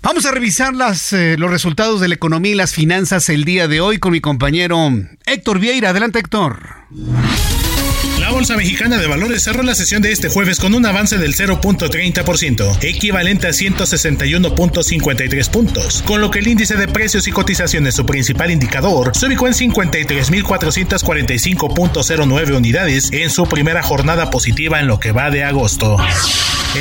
[SPEAKER 3] Vamos a revisar las, eh, los resultados de la economía y las finanzas el día de hoy con mi compañero Héctor Vieira. Adelante, Héctor.
[SPEAKER 17] La Bolsa Mexicana de Valores cerró la sesión de este jueves con un avance del 0.30%, equivalente a 161.53 puntos, con lo que el índice de precios y cotizaciones, su principal indicador, se ubicó en 53.445.09 unidades en su primera jornada positiva en lo que va de agosto.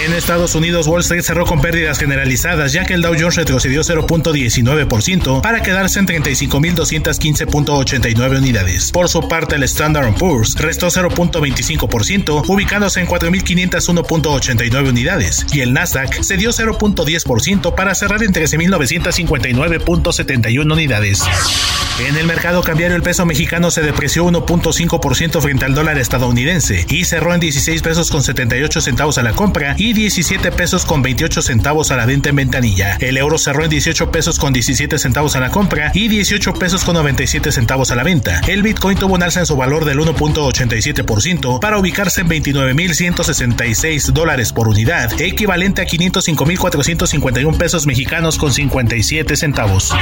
[SPEAKER 17] En Estados Unidos, Wall Street cerró con pérdidas generalizadas, ya que el Dow Jones retrocedió 0.19% para quedarse en 35.215.89 unidades. Por su parte, el Standard Poor's restó 0.25%, ubicándose en 4.501.89 unidades, y el Nasdaq cedió 0.10% para cerrar en 13.959.71 unidades. En el mercado cambiario, el peso mexicano se depreció 1.5% frente al dólar estadounidense y cerró en 16 pesos con 78 centavos a la compra y 17 pesos con 28 centavos a la venta en ventanilla. El euro cerró en 18 pesos con 17 centavos a la compra y 18 pesos con 97 centavos a la venta. El Bitcoin tuvo un alza en su valor del 1.87% para ubicarse en 29.166 dólares por unidad, equivalente a 505.451 pesos mexicanos con 57 centavos.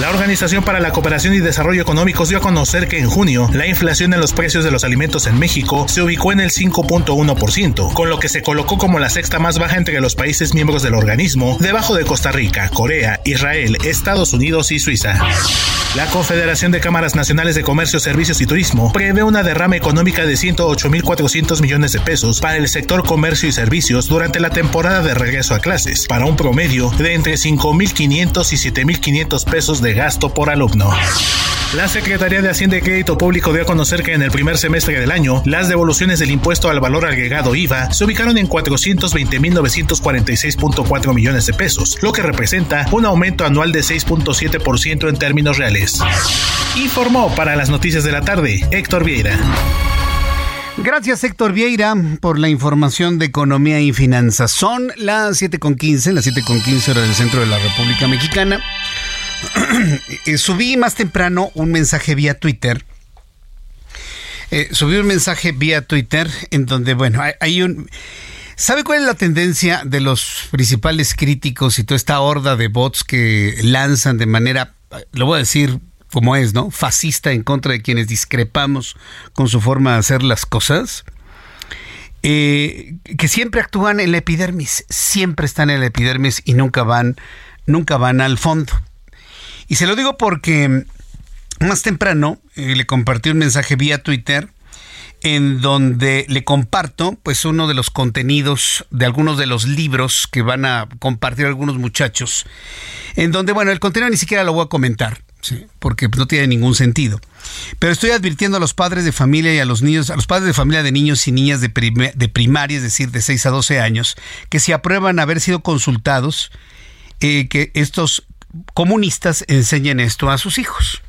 [SPEAKER 17] La Organización para la Cooperación y Desarrollo Económicos dio a conocer que en junio la inflación en los precios de los alimentos en México se ubicó en el 5.1%, con lo que se colocó como la sexta más baja entre los países miembros del organismo, debajo de Costa Rica, Corea, Israel, Estados Unidos y Suiza. La Confederación de Cámaras Nacionales de Comercio, Servicios y Turismo prevé una derrama económica de 108.400 millones de pesos para el sector comercio y servicios durante la temporada de regreso a clases, para un promedio de entre 5.500 y 7.500 pesos de gasto por alumno. La Secretaría de Hacienda y Crédito Público dio a conocer que en el primer semestre del año, las devoluciones del impuesto al valor agregado IVA se ubicaron en 420.946.4 millones de pesos, lo que representa un aumento anual de 6.7% en términos reales. Informó para las noticias de la tarde Héctor Vieira.
[SPEAKER 3] Gracias Héctor Vieira por la información de economía y finanzas. Son las 7.15, las 7.15 horas del centro de la República Mexicana. Eh, subí más temprano un mensaje vía Twitter. Eh, subí un mensaje vía Twitter en donde, bueno, hay, un... ¿Sabe cuál es la tendencia de los principales críticos y toda esta horda de bots que lanzan de manera, lo voy a decir como es, ¿no? Fascista en contra de quienes discrepamos con su forma de hacer las cosas? Eh, que siempre actúan en la epidermis, siempre están en la epidermis y nunca van, nunca van al fondo. Y se lo digo porque más temprano eh, le compartí un mensaje vía Twitter en donde le comparto pues uno de los contenidos de algunos de los libros que van a compartir algunos muchachos en donde bueno el contenido ni siquiera lo voy a comentar porque no tiene ningún sentido pero estoy advirtiendo a los padres de familia y a los niños a los padres de familia de niños y niñas de, primaria es decir de 6 a 12 años que si aprueban haber sido consultados eh, que estos comunistas enseñen esto a sus hijos.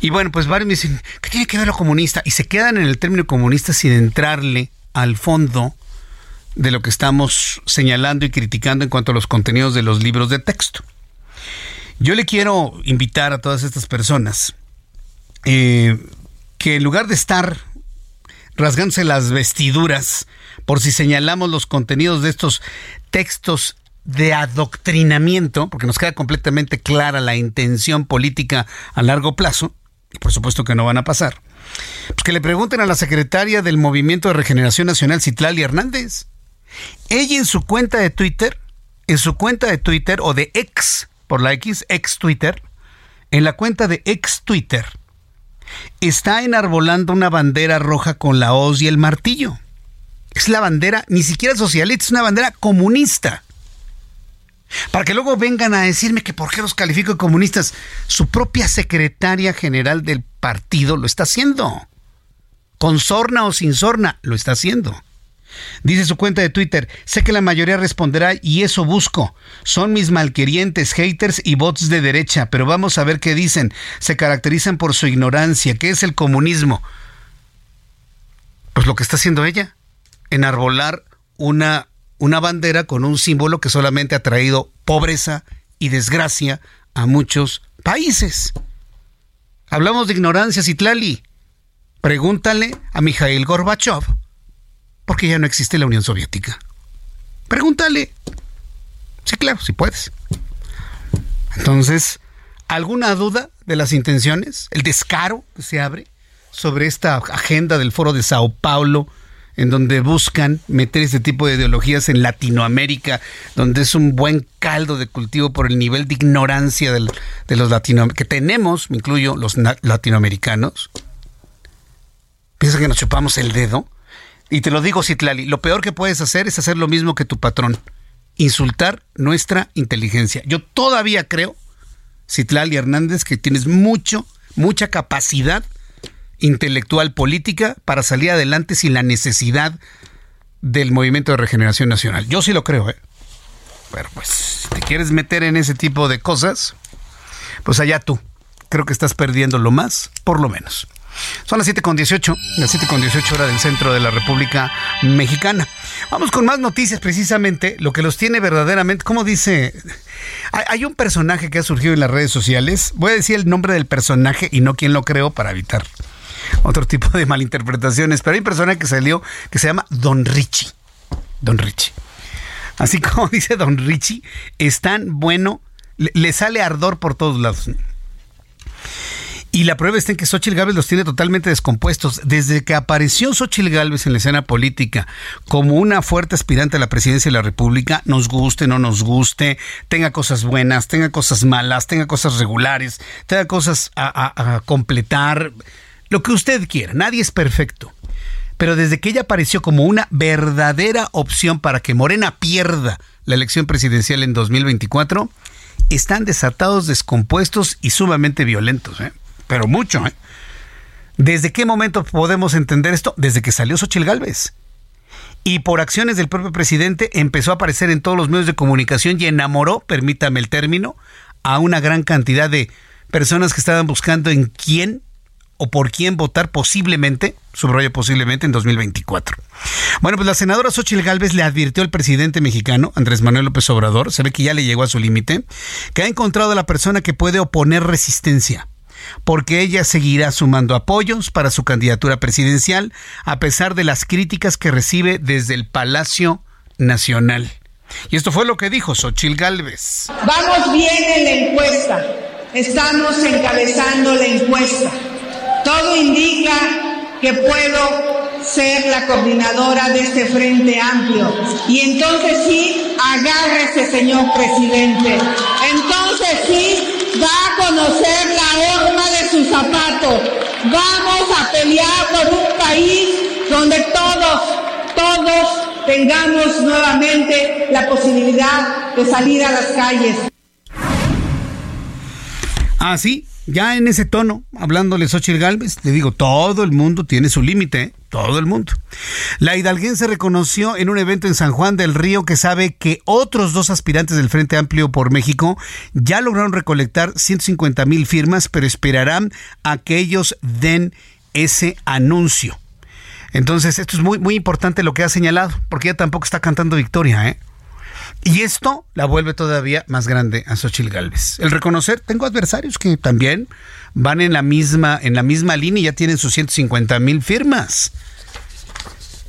[SPEAKER 3] Y bueno, pues varios me dicen, ¿qué tiene que ver lo comunista? Y se quedan en el término comunista sin entrarle al fondo de lo que estamos señalando y criticando en cuanto a los contenidos de los libros de texto. Yo le quiero invitar a todas estas personas eh, que en lugar de estar rasgándose las vestiduras por si señalamos los contenidos de estos textos de adoctrinamiento, porque nos queda completamente clara la intención política a largo plazo, y por supuesto que no van a pasar, pues que le pregunten a la secretaria del Movimiento de Regeneración Nacional, Citlali Hernández. Ella en su cuenta de Twitter, en su cuenta de Twitter o de ex, por la X, ex Twitter, en la cuenta de ex Twitter, está enarbolando una bandera roja con la hoz y el martillo. Es la bandera, ni siquiera socialista, es una bandera comunista Para que luego vengan a decirme que por qué los califico de comunistas. Su propia secretaria general del partido lo está haciendo. Con sorna o sin sorna, lo está haciendo. Dice su cuenta de Twitter, sé que la mayoría responderá y eso busco. Son mis malquerientes, haters y bots de derecha, pero vamos a ver qué dicen. Se caracterizan por su ignorancia. ¿Qué es el comunismo? Pues lo que está haciendo ella, enarbolar una una bandera con un símbolo que solamente ha traído pobreza y desgracia a muchos países. Hablamos de ignorancia, Citlali. Pregúntale a Mikhail Gorbachev, porque ya no existe la Unión Soviética. Pregúntale. Sí, claro, si puedes. Entonces, ¿alguna duda de las intenciones? ¿El descaro que se abre sobre esta agenda del Foro de Sao Paulo en donde buscan meter este tipo de ideologías en Latinoamérica, donde es un buen caldo de cultivo por el nivel de ignorancia de los latinoamericanos, que tenemos, me incluyo los latinoamericanos. Piensa que nos chupamos el dedo. Y te lo digo, Citlali, lo peor que puedes hacer es hacer lo mismo que tu patrón. Insultar nuestra inteligencia. Yo todavía creo, Citlali Hernández, que tienes mucho, mucha capacidad intelectual política para salir adelante sin la necesidad del movimiento de regeneración nacional. Yo sí lo creo, ¿eh? Pero pues, si te quieres meter en ese tipo de cosas, pues allá tú. Creo que estás perdiendo lo más, por lo menos. Son las 7.18, las 7.18 hora del centro de la República Mexicana. Vamos con más noticias, precisamente, lo que los tiene verdaderamente, ¿cómo dice? Hay, hay, un personaje que ha surgido en las redes sociales. Voy a decir el nombre del personaje y no quién lo creó para evitar otro tipo de malinterpretaciones. Pero hay un personaje que salió que se llama Don Richie. Don Richie. Así como dice Don Richie, es tan bueno, le, sale ardor por todos lados. Y la prueba está en que Xochitl Gálvez los tiene totalmente descompuestos. Desde que apareció Xochitl Gálvez en la escena política como una fuerte aspirante a la presidencia de la República, nos guste, no nos guste, tenga cosas buenas, tenga cosas malas, tenga cosas regulares, tenga cosas a, a completar, lo que usted quiera, nadie es perfecto. Pero desde que ella apareció como una verdadera opción para que Morena pierda la elección presidencial en 2024, están desatados, descompuestos y sumamente violentos. ¿eh? Pero mucho. ¿eh? ¿Desde qué momento podemos entender esto? Desde que salió Xochitl Gálvez. Y por acciones del propio presidente empezó a aparecer en todos los medios de comunicación y enamoró, permítame el término, a una gran cantidad de personas que estaban buscando en quién o por quién votar posiblemente, subrayo posiblemente, en 2024. Bueno, pues la senadora Xochitl Gálvez le advirtió al presidente mexicano, Andrés Manuel López Obrador, se ve que ya le llegó a su límite, que ha encontrado a la persona que puede oponer resistencia porque ella seguirá sumando apoyos para su candidatura presidencial a pesar de las críticas que recibe desde el Palacio Nacional. Y esto fue lo que dijo Xochitl Gálvez.
[SPEAKER 18] Vamos bien en la encuesta. Estamos encabezando la encuesta. Todo indica que puedo ser la coordinadora de este Frente Amplio. Y entonces sí, agárrese, señor presidente. Entonces sí, va a conocer la horma sus zapatos. Vamos a pelear por un país donde todos, todos tengamos nuevamente la posibilidad de salir a las calles.
[SPEAKER 3] Ah, sí, ya en ese tono, hablándole Xochitl Galvez, te digo, todo el mundo tiene su límite, ¿eh? todo el mundo. La hidalguense reconoció en un evento en San Juan del Río que sabe que otros dos aspirantes del Frente Amplio por México ya lograron recolectar 150 mil firmas, pero esperarán a que ellos den ese anuncio. Entonces, esto es muy, muy importante lo que ha señalado, porque ella tampoco está cantando victoria, ¿eh? Y esto la vuelve todavía más grande a Xochitl Galvez. El reconocer, tengo adversarios que también van en la misma, en la misma línea y ya tienen sus 150 mil firmas.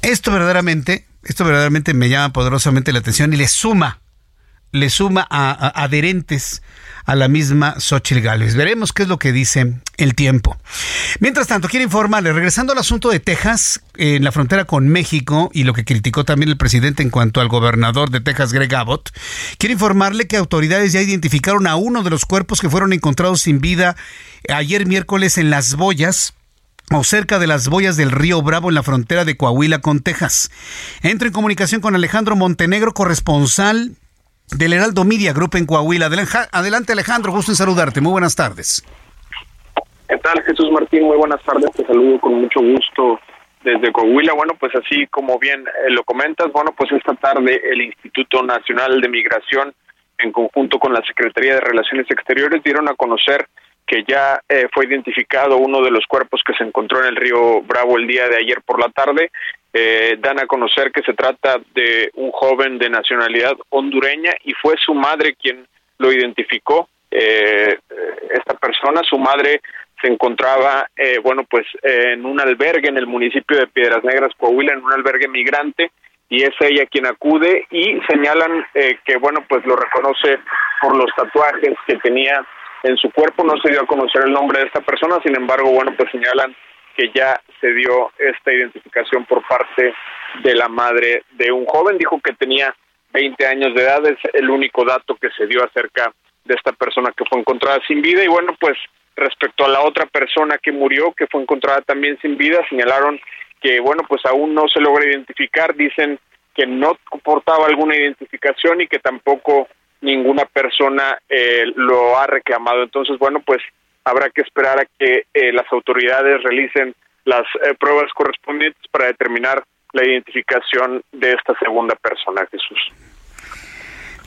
[SPEAKER 3] Esto verdaderamente, esto verdaderamente me llama poderosamente la atención y le suma, le suma a adherentes a la misma Xochitl Gálvez. Veremos qué es lo que dice el tiempo. Mientras tanto, quiero informarle, regresando al asunto de Texas, en la frontera con México, y lo que criticó también el presidente en cuanto al gobernador de Texas, Greg Abbott, quiero informarle que autoridades ya identificaron a uno de los cuerpos que fueron encontrados sin vida ayer miércoles en Las Boyas, o cerca de las boyas del río Bravo en la frontera de Coahuila con Texas. Entro en comunicación con Alejandro Montenegro, corresponsal del Heraldo Media Group en Coahuila. Adelante Alejandro, gusto en saludarte. Muy buenas tardes.
[SPEAKER 19] ¿Qué tal Jesús Martín? Muy buenas tardes. Te saludo con mucho gusto desde Coahuila. Bueno, pues así como bien eh, lo comentas, bueno, pues esta tarde el Instituto Nacional de Migración en conjunto con la Secretaría de Relaciones Exteriores dieron a conocer que ya eh, fue identificado uno de los cuerpos que se encontró en el río Bravo el día de ayer por la tarde. Eh, dan a conocer que se trata de un joven de nacionalidad hondureña y fue su madre quien lo identificó. Eh, esta persona, su madre, se encontraba, eh, bueno, pues en un albergue en el municipio de Piedras Negras, Coahuila, en un albergue migrante, y es ella quien acude y señalan eh, que, bueno, pues lo reconoce por los tatuajes que tenía en su cuerpo. No se dio a conocer el nombre de esta persona, sin embargo, bueno, pues señalan que ya se dio esta identificación por parte de la madre de un joven. Dijo que tenía 20 años de edad, es el único dato que se dio acerca de esta persona que fue encontrada sin vida. Y bueno, pues respecto a la otra persona que murió, que fue encontrada también sin vida, señalaron que, bueno, pues aún no se logra identificar, dicen que no comportaba alguna identificación y que tampoco ninguna persona eh, lo ha reclamado. Entonces, bueno, pues habrá que esperar a que eh, las autoridades realicen las eh, pruebas correspondientes para determinar la identificación de esta segunda persona, Jesús.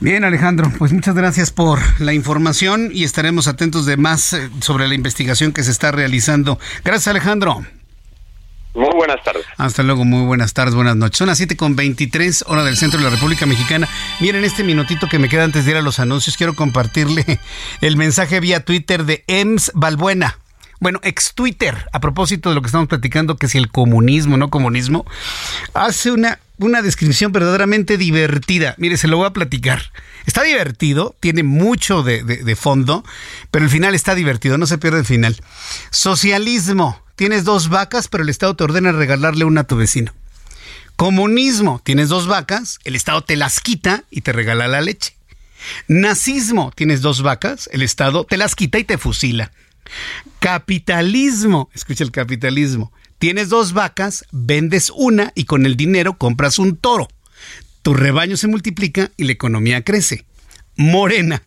[SPEAKER 3] Bien, Alejandro, pues muchas gracias por la información y estaremos atentos de más eh, sobre la investigación que se está realizando. Gracias, Alejandro.
[SPEAKER 19] Muy buenas tardes.
[SPEAKER 3] Hasta luego, muy buenas tardes, buenas noches. Son las 7 con 23 hora del centro de la República Mexicana. Miren este minutito que me queda antes de ir a los anuncios. Quiero compartirle el mensaje vía Twitter de Ems Balbuena. Bueno, ex Twitter, a propósito de lo que estamos platicando, que si el comunismo, no comunismo, hace una, una descripción verdaderamente divertida. Mire, se lo voy a platicar. Está divertido, tiene mucho de, de fondo, pero el final está divertido, no se pierde el final. Socialismo, tienes dos vacas, pero el Estado te ordena regalarle una a tu vecino. Comunismo, tienes dos vacas, el Estado te las quita y te regala la leche. Nazismo, tienes dos vacas, el Estado te las quita y te fusila. Capitalismo, escucha el capitalismo. Tienes dos vacas, vendes una y con el dinero compras un toro. Tu rebaño se multiplica y la economía crece. Morena,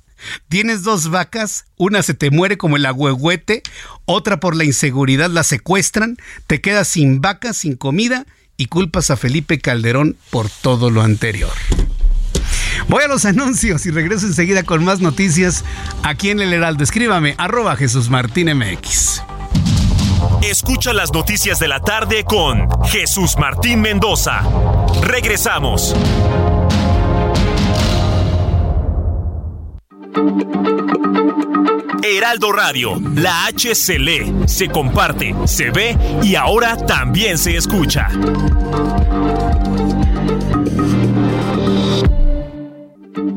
[SPEAKER 3] tienes dos vacas, una se te muere como el agüehuete, otra por la inseguridad la secuestran, te quedas sin vacas, sin comida y culpas a Felipe Calderón por todo lo anterior. Voy a los anuncios y regreso enseguida con más noticias aquí en El Heraldo. Escríbame, arroba Jesús Martín MX.
[SPEAKER 2] Escucha las noticias de la tarde con Jesús Martín Mendoza. Regresamos. Heraldo Radio, la H se lee, se comparte, se ve y ahora también se escucha.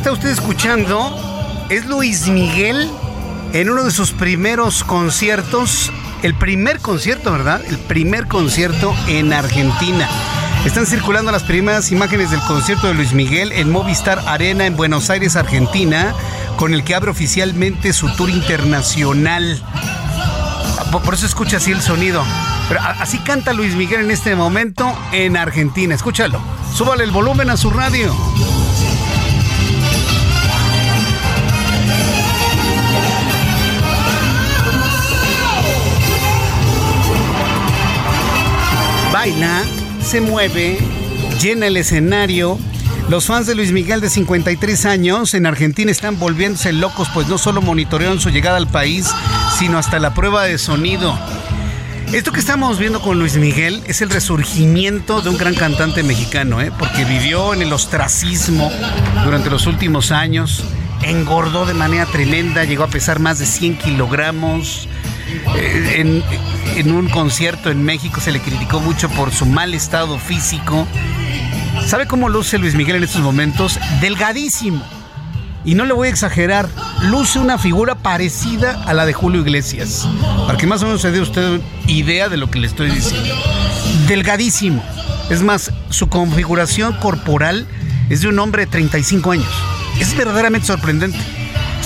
[SPEAKER 3] Está usted escuchando es Luis Miguel en uno de sus primeros conciertos, el primer concierto, ¿verdad? El primer concierto en Argentina. Están circulando las primeras imágenes del concierto de Luis Miguel en Movistar Arena en Buenos Aires, Argentina, con el que abre oficialmente su tour internacional. Por eso escucha así el sonido. Pero así canta Luis Miguel en este momento en Argentina. Escúchalo. Súbale el volumen a su radio. Baila, se mueve, llena el escenario. Los fans de Luis Miguel de 53 años en Argentina están volviéndose locos, pues no solo monitorearon su llegada al país, sino hasta la prueba de sonido. Esto que estamos viendo con Luis Miguel es el resurgimiento de un gran cantante mexicano, ¿eh? porque vivió en el ostracismo durante los últimos años, engordó de manera tremenda, llegó a pesar más de 100 kilogramos. Eh, en un concierto en México se le criticó mucho por su mal estado físico. ¿Sabe cómo luce Luis Miguel en estos momentos? Delgadísimo. Y no le voy a exagerar, luce una figura parecida a la de Julio Iglesias. Para que más o menos se dé usted idea de lo que le estoy diciendo. Delgadísimo. Es más, su configuración corporal es de un hombre de 35 años. Es verdaderamente sorprendente.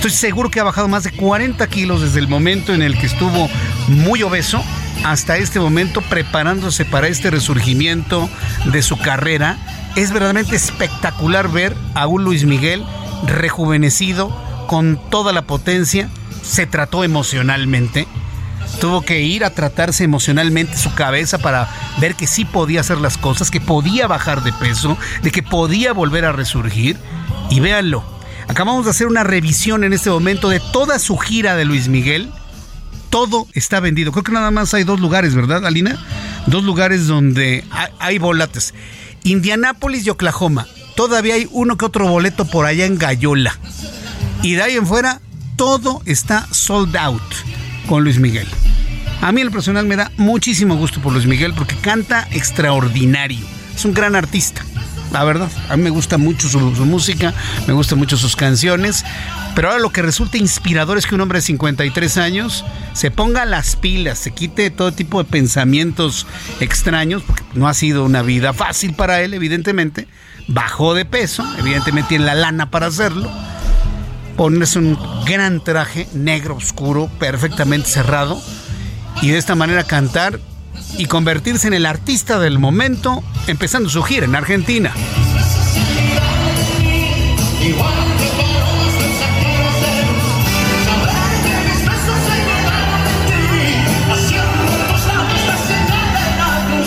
[SPEAKER 3] Estoy seguro que ha bajado más de 40 kilos desde el momento en el que estuvo muy obeso hasta este momento preparándose para este resurgimiento de su carrera. Es verdaderamente espectacular ver a un Luis Miguel rejuvenecido con toda la potencia. Se trató emocionalmente. Tuvo que ir a tratarse emocionalmente su cabeza para ver que sí podía hacer las cosas, que podía bajar de peso, de que podía volver a resurgir. Y véanlo, Acabamos de hacer una revisión en este momento de toda su gira de Luis Miguel. Todo está vendido. Creo que nada más hay dos lugares, ¿verdad, Alina? Dos lugares donde hay volates. Indianápolis y Oklahoma. Todavía hay uno que otro boleto por allá en Gallola. Y de ahí en fuera, todo está sold out con Luis Miguel. A mí en lo personal me da muchísimo gusto por Luis Miguel porque canta extraordinario. Es un gran artista la verdad. A mí me gusta mucho su, música, me gustan mucho sus canciones. Pero ahora lo que resulta inspirador es que un hombre de 53 años se ponga las pilas, se quite todo tipo de pensamientos extraños, porque no ha sido una vida fácil para él, evidentemente. Bajó de peso, evidentemente tiene la lana para hacerlo. Ponerse un gran traje negro, oscuro, perfectamente cerrado. Y de esta manera cantar y convertirse en el artista del momento, empezando su gira en Argentina.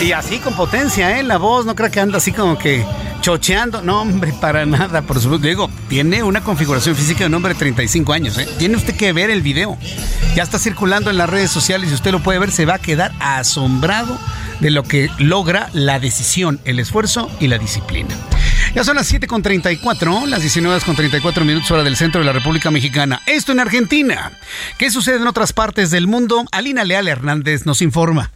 [SPEAKER 3] Y así con potencia, ¿eh? La voz, no creo que anda así como que chocheando. No, hombre, para nada, por supuesto. Digo, tiene una configuración física de un hombre de 35 años, ¿eh? Tiene usted que ver el video. Ya está circulando en las redes sociales y usted lo puede ver, se va a quedar asombrado de lo que logra la decisión, el esfuerzo y la disciplina. Ya son las 7.34, las 19.34 minutos hora del centro de la República Mexicana. Esto en Argentina. ¿Qué sucede en otras partes del mundo? Alina Leal Hernández nos informa.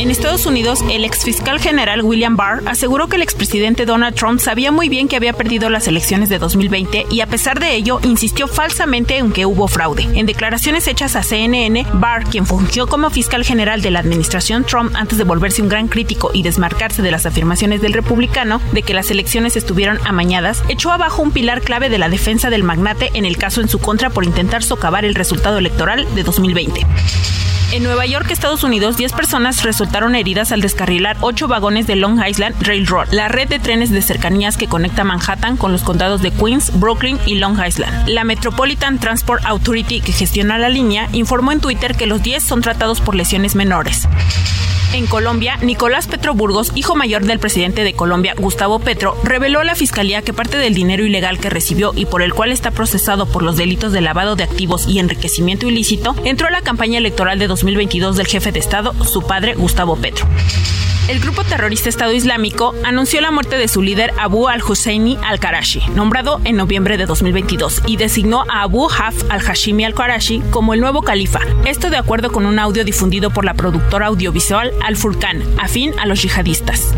[SPEAKER 20] En Estados Unidos, el ex fiscal general William Barr aseguró que el expresidente Donald Trump sabía muy bien que había perdido las elecciones de 2020 y a pesar de ello insistió falsamente en que hubo fraude. En declaraciones hechas a CNN, Barr, quien fungió como fiscal general de la administración Trump antes de volverse un gran crítico y desmarcarse de las afirmaciones del republicano de que las elecciones estuvieron amañadas, echó abajo un pilar clave de la defensa del magnate en el caso en su contra por intentar socavar el resultado electoral de 2020. En Nueva York, Estados Unidos, 10 personas resultaron heridas al descarrilar 8 vagones de Long Island Railroad, la red de trenes de cercanías que conecta Manhattan con los condados de Queens, Brooklyn y Long Island. La Metropolitan Transport Authority, que gestiona la línea, informó en Twitter que los 10 son tratados por lesiones menores. En Colombia, Nicolás Petro Burgos, hijo mayor del presidente de Colombia, Gustavo Petro, reveló a la fiscalía que parte del dinero ilegal que recibió y por el cual está procesado por los delitos de lavado de activos y enriquecimiento ilícito entró a la campaña electoral de 2022 del jefe de Estado, su padre Gustavo Petro. El grupo terrorista Estado Islámico anunció la muerte de su líder Abu al-Husseini al-Karashi, nombrado en noviembre de 2022, y designó a Abu Haf al-Hashimi al-Karashi como el nuevo califa. Esto de acuerdo con un audio difundido por la productora audiovisual Al-Furqan, afín a los yihadistas.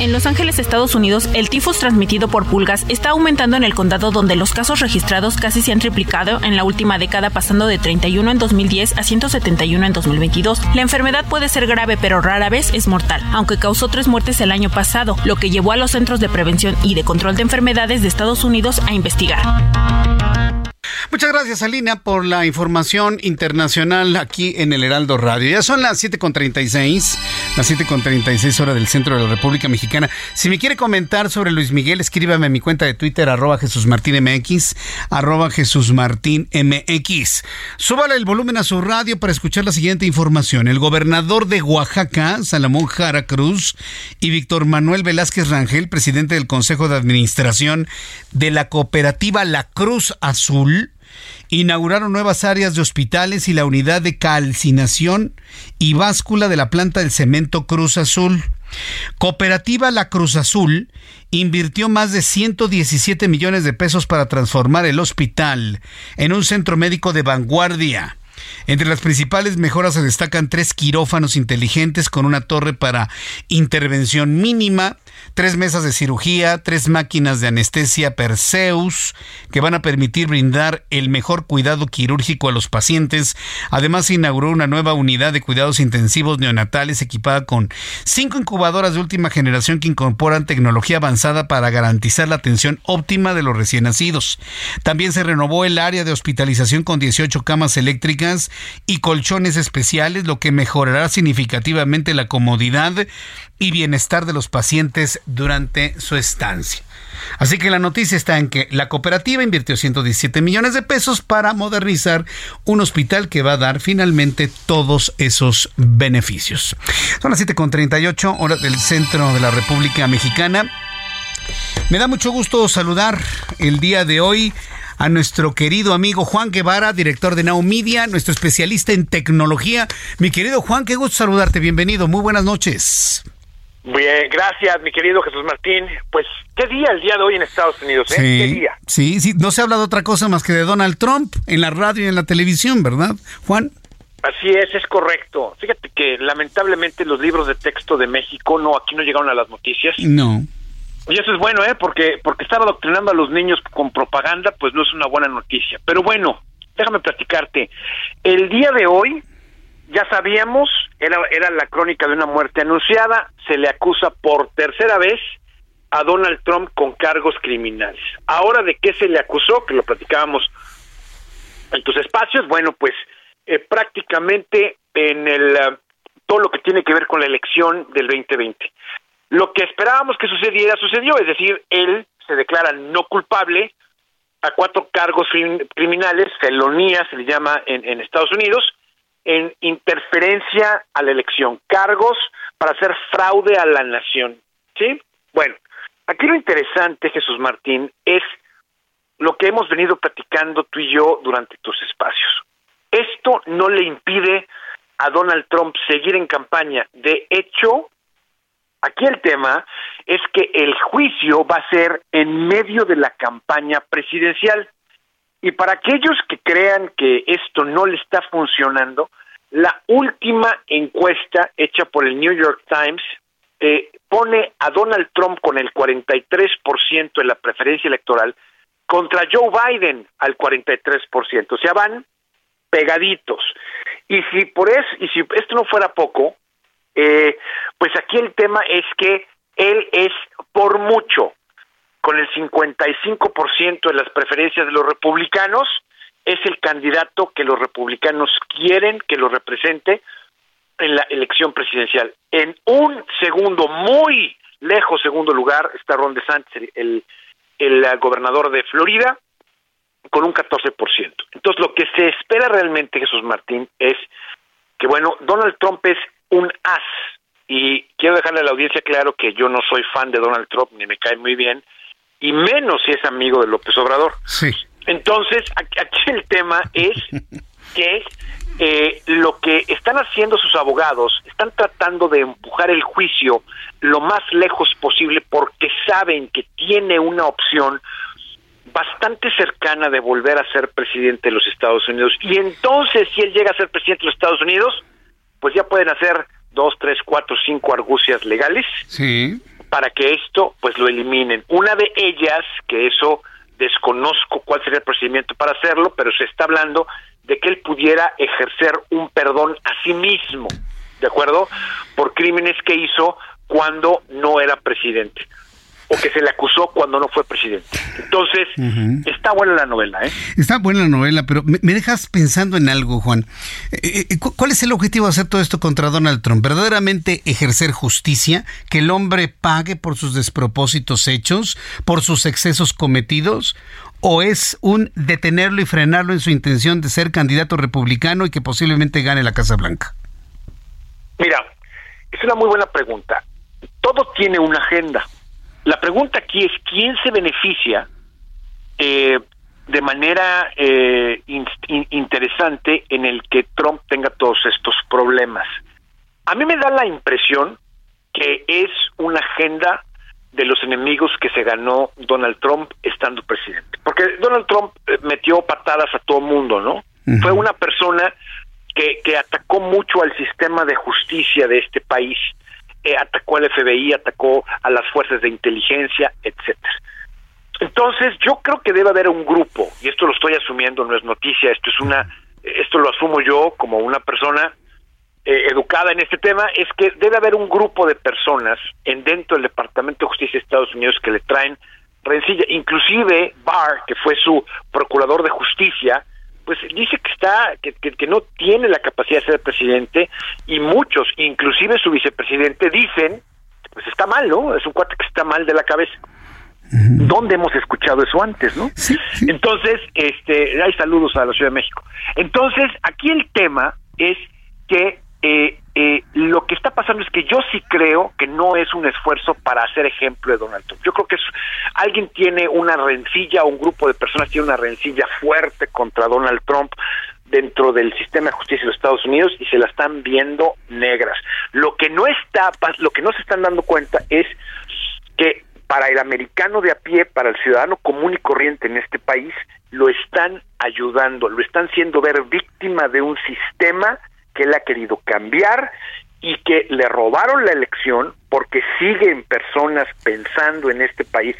[SPEAKER 20] En Los Ángeles, Estados Unidos, el tifus transmitido por pulgas está aumentando en el condado donde los casos registrados casi se han triplicado en la última década pasando de 31 en 2010 a 171 en 2022. La enfermedad puede ser grave pero rara vez es mortal, aunque causó tres muertes el año pasado, lo que llevó a los Centros de Prevención y de Control de Enfermedades de Estados Unidos a investigar.
[SPEAKER 3] Muchas gracias, Alina, por la información internacional aquí en el Heraldo Radio. Ya son las 7.36, las 7.36 horas del centro de la República Mexicana. Si me quiere comentar sobre Luis Miguel, escríbame a mi cuenta de Twitter, arroba Jesús Martín MX, arroba Jesús Martín MX. Súbale el volumen a su radio para escuchar la siguiente información. El gobernador de Oaxaca, Salomón Jara Cruz, y Víctor Manuel Velázquez Rangel, presidente del Consejo de Administración de la cooperativa La Cruz Azul, inauguraron nuevas áreas de hospitales y la unidad de calcinación y báscula de la planta del cemento Cruz Azul. Cooperativa La Cruz Azul invirtió más de 117 millones de pesos para transformar el hospital en un centro médico de vanguardia. Entre las principales mejoras se destacan tres quirófanos inteligentes con una torre para intervención mínima, tres mesas de cirugía, tres máquinas de anestesia Perseus que van a permitir brindar el mejor cuidado quirúrgico a los pacientes. Además, se inauguró una nueva unidad de cuidados intensivos neonatales equipada con cinco incubadoras de última generación que incorporan tecnología avanzada para garantizar la atención óptima de los recién nacidos. También se renovó el área de hospitalización con 18 camas eléctricas y colchones especiales, lo que mejorará significativamente la comodidad y bienestar de los pacientes durante su estancia. Así que la noticia está en que la cooperativa invirtió 117 millones de pesos para modernizar un hospital que va a dar finalmente todos esos beneficios. Son las 7.38 horas del centro de la República Mexicana. Me da mucho gusto saludar el día de hoy a nuestro querido amigo Juan Guevara, director de Now Media, nuestro especialista en tecnología. Mi querido Juan, qué gusto saludarte. Bienvenido. Muy buenas noches.
[SPEAKER 21] Bien, gracias, mi querido Jesús Martín. Pues, ¿qué día el día de hoy en Estados Unidos? Eh? ¿Qué día?
[SPEAKER 3] Sí, sí, no se habla de otra cosa más que de Donald Trump en la radio y en la televisión, ¿verdad, Juan?
[SPEAKER 21] Así es, es correcto. Fíjate que lamentablemente los libros de texto de México, no, aquí no llegaron a las noticias.
[SPEAKER 3] No.
[SPEAKER 21] Y eso es bueno, ¿eh? Porque, porque estar adoctrinando a los niños con propaganda, pues no es una buena noticia. Pero bueno, déjame platicarte. El día de hoy, ya sabíamos, era, era la crónica de una muerte anunciada, se le acusa por tercera vez a Donald Trump con cargos criminales. Ahora, ¿de qué se le acusó? Que lo platicábamos en tus espacios. Bueno, pues eh, prácticamente en el uh, todo lo que tiene que ver con la elección del 2020. Lo que esperábamos que sucediera sucedió, es decir, él se declara no culpable a cuatro cargos criminales, felonía se le llama en, Estados Unidos, en interferencia a la elección, cargos para hacer fraude a la nación. ¿Sí? Bueno, aquí lo interesante, Jesús Martín, es lo que hemos venido platicando tú y yo durante tus espacios. Esto no le impide a Donald Trump seguir en campaña. De hecho, aquí el tema es que el juicio va a ser en medio de la campaña presidencial. Y para aquellos que crean que esto no le está funcionando, la última encuesta hecha por el New York Times eh, pone a Donald Trump con el 43% de la preferencia electoral contra Joe Biden al 43%. O sea, van pegaditos. Y si por eso, y si esto no fuera poco, eh, pues aquí el tema es que él es por mucho con el 55% de las preferencias de los republicanos, es el candidato que los republicanos quieren que lo represente en la elección presidencial. En un segundo, muy lejos segundo lugar, está Ron DeSantis, el, el gobernador de Florida, con un 14%. Entonces, lo que se espera realmente, Jesús Martín, es que, bueno, Donald Trump es un as. Y quiero dejarle a la audiencia claro que yo no soy fan de Donald Trump, ni me cae muy bien, y menos si es amigo de López Obrador.
[SPEAKER 3] Sí.
[SPEAKER 21] Entonces, aquí el tema es que eh, lo que están haciendo sus abogados, están tratando de empujar el juicio lo más lejos posible porque saben que tiene una opción bastante cercana de volver a ser presidente de los Estados Unidos. Y entonces, si él llega a ser presidente de los Estados Unidos, pues ya pueden hacer dos, tres, cuatro, cinco argucias legales
[SPEAKER 3] sí.
[SPEAKER 21] para que esto, pues lo eliminen. Una de ellas, que eso desconozco cuál sería el procedimiento para hacerlo, pero se está hablando de que él pudiera ejercer un perdón a sí mismo, ¿de acuerdo? Por crímenes que hizo cuando no era presidente. O que se le acusó cuando no fue presidente. Entonces, está buena la novela, ¿eh?
[SPEAKER 3] Está buena la novela, pero me, dejas pensando en algo, Juan. Eh, eh, ¿Cuál es el objetivo de hacer todo esto contra Donald Trump? ¿Verdaderamente ejercer justicia? ¿Que el hombre pague por sus despropósitos hechos, por sus excesos cometidos? ¿O es un detenerlo y frenarlo en su intención de ser candidato republicano y que posiblemente gane la Casa Blanca?
[SPEAKER 21] Mira, es una muy buena pregunta. Todo tiene una agenda la pregunta aquí es quién se beneficia eh, de manera eh, interesante en el que Trump tenga todos estos problemas. A mí me da la impresión que es una agenda de los enemigos que se ganó Donald Trump estando presidente. Porque Donald Trump eh, metió patadas a todo mundo, ¿no? Fue una persona que, que atacó mucho al sistema de justicia de este país eh, atacó al FBI, atacó a las fuerzas de inteligencia, etcétera. Entonces, yo creo que debe haber un grupo, y esto lo estoy asumiendo, no es noticia, esto es una, esto lo asumo yo como una persona eh, educada en este tema, es que debe haber un grupo de personas en dentro del Departamento de Justicia de Estados Unidos que le traen rencilla, inclusive Barr, que fue su procurador de justicia, pues dice que está que, que, no tiene la capacidad de ser presidente y muchos, inclusive su vicepresidente, dicen pues está mal, ¿no? Es un cuate que está mal de la cabeza. ¿Dónde hemos escuchado eso antes, no? Entonces, este, hay saludos a la Ciudad de México. Entonces, aquí el tema es que eh, eh, lo que está pasando es que yo sí creo que no es un esfuerzo para hacer ejemplo de Donald Trump. Yo creo que alguien tiene una rencilla, un grupo de personas tiene una rencilla fuerte contra Donald Trump dentro del sistema de justicia de los Estados Unidos y se la están viendo negras. Lo que no está, lo que no se están dando cuenta es que para el americano de a pie, para el ciudadano común y corriente en este país, lo están ayudando, lo están haciendo ver víctima de un sistema que él ha querido cambiar y que le robaron la elección porque siguen personas pensando en este país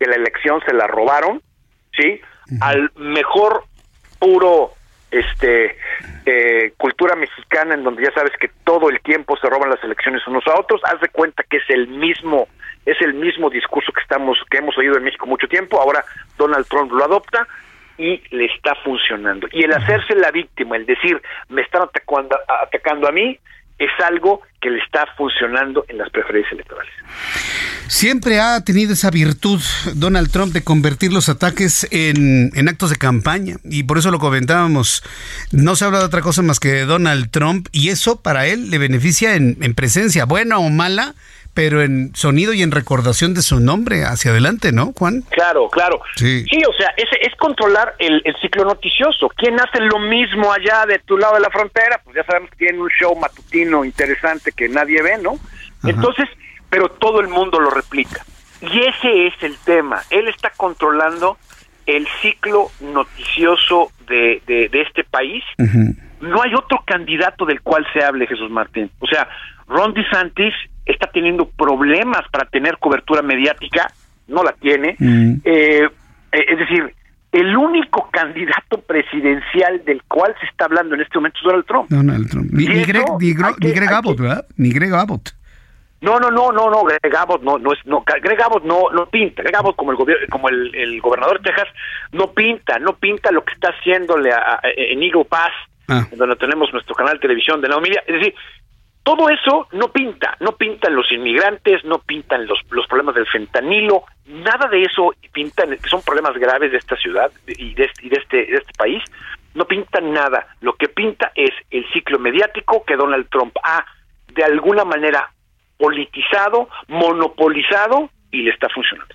[SPEAKER 21] que la elección se la robaron, ¿sí? Al mejor puro este eh, cultura mexicana en donde ya sabes que todo el tiempo se roban las elecciones unos a otros, haz de cuenta que es el mismo es el mismo discurso que estamos que hemos oído en México mucho tiempo, ahora Donald Trump lo adopta y le está funcionando. Y el hacerse la víctima, el decir, me están atacando, atacando a mí, es algo que le está funcionando en las preferencias electorales.
[SPEAKER 3] Siempre ha tenido esa virtud Donald Trump de convertir los ataques en, en, actos de campaña y por eso lo comentábamos. No se habla de otra cosa más que de Donald Trump y eso para él le beneficia en, en presencia, buena o mala, pero en sonido y en recordación de su nombre hacia adelante, ¿no, Juan?
[SPEAKER 21] Claro, claro. Sí, o sea, es, es controlar el, ciclo noticioso. ¿Quién hace lo mismo allá de tu lado de la frontera? Pues ya sabemos que tiene un show matutino interesante que nadie ve, ¿no? Entonces, pero todo el mundo lo replica. Y ese es el tema. Él está controlando el ciclo noticioso de, de, este país. No hay otro candidato del cual se hable, Jesús Martín. O sea, Ron DeSantis está teniendo problemas para tener cobertura mediática, no la tiene. Mm. Eh, eh, es decir, el único candidato presidencial del cual se está hablando en este momento es Donald Trump.
[SPEAKER 3] Donald Trump. Ni, Greg, Abbott, ¿verdad? Ni Greg Abbott.
[SPEAKER 21] No, no, no, no, no, Greg Abbott no, no es, no, Greg Abbott no, no pinta, Greg Abbott como el gobierno, como el, gobernador de Texas, no pinta, no pinta lo que está haciéndole a, en Eagle Pass, ah. donde tenemos nuestro canal de televisión de la familia, es decir, todo eso no pinta, no pintan los inmigrantes, no pintan los, los problemas del fentanilo, nada de eso pinta, que son problemas graves de esta ciudad y de, y de, este, este país, no pintan nada. Lo que pinta es el ciclo mediático que Donald Trump ha, de alguna manera, politizado, monopolizado y le está funcionando.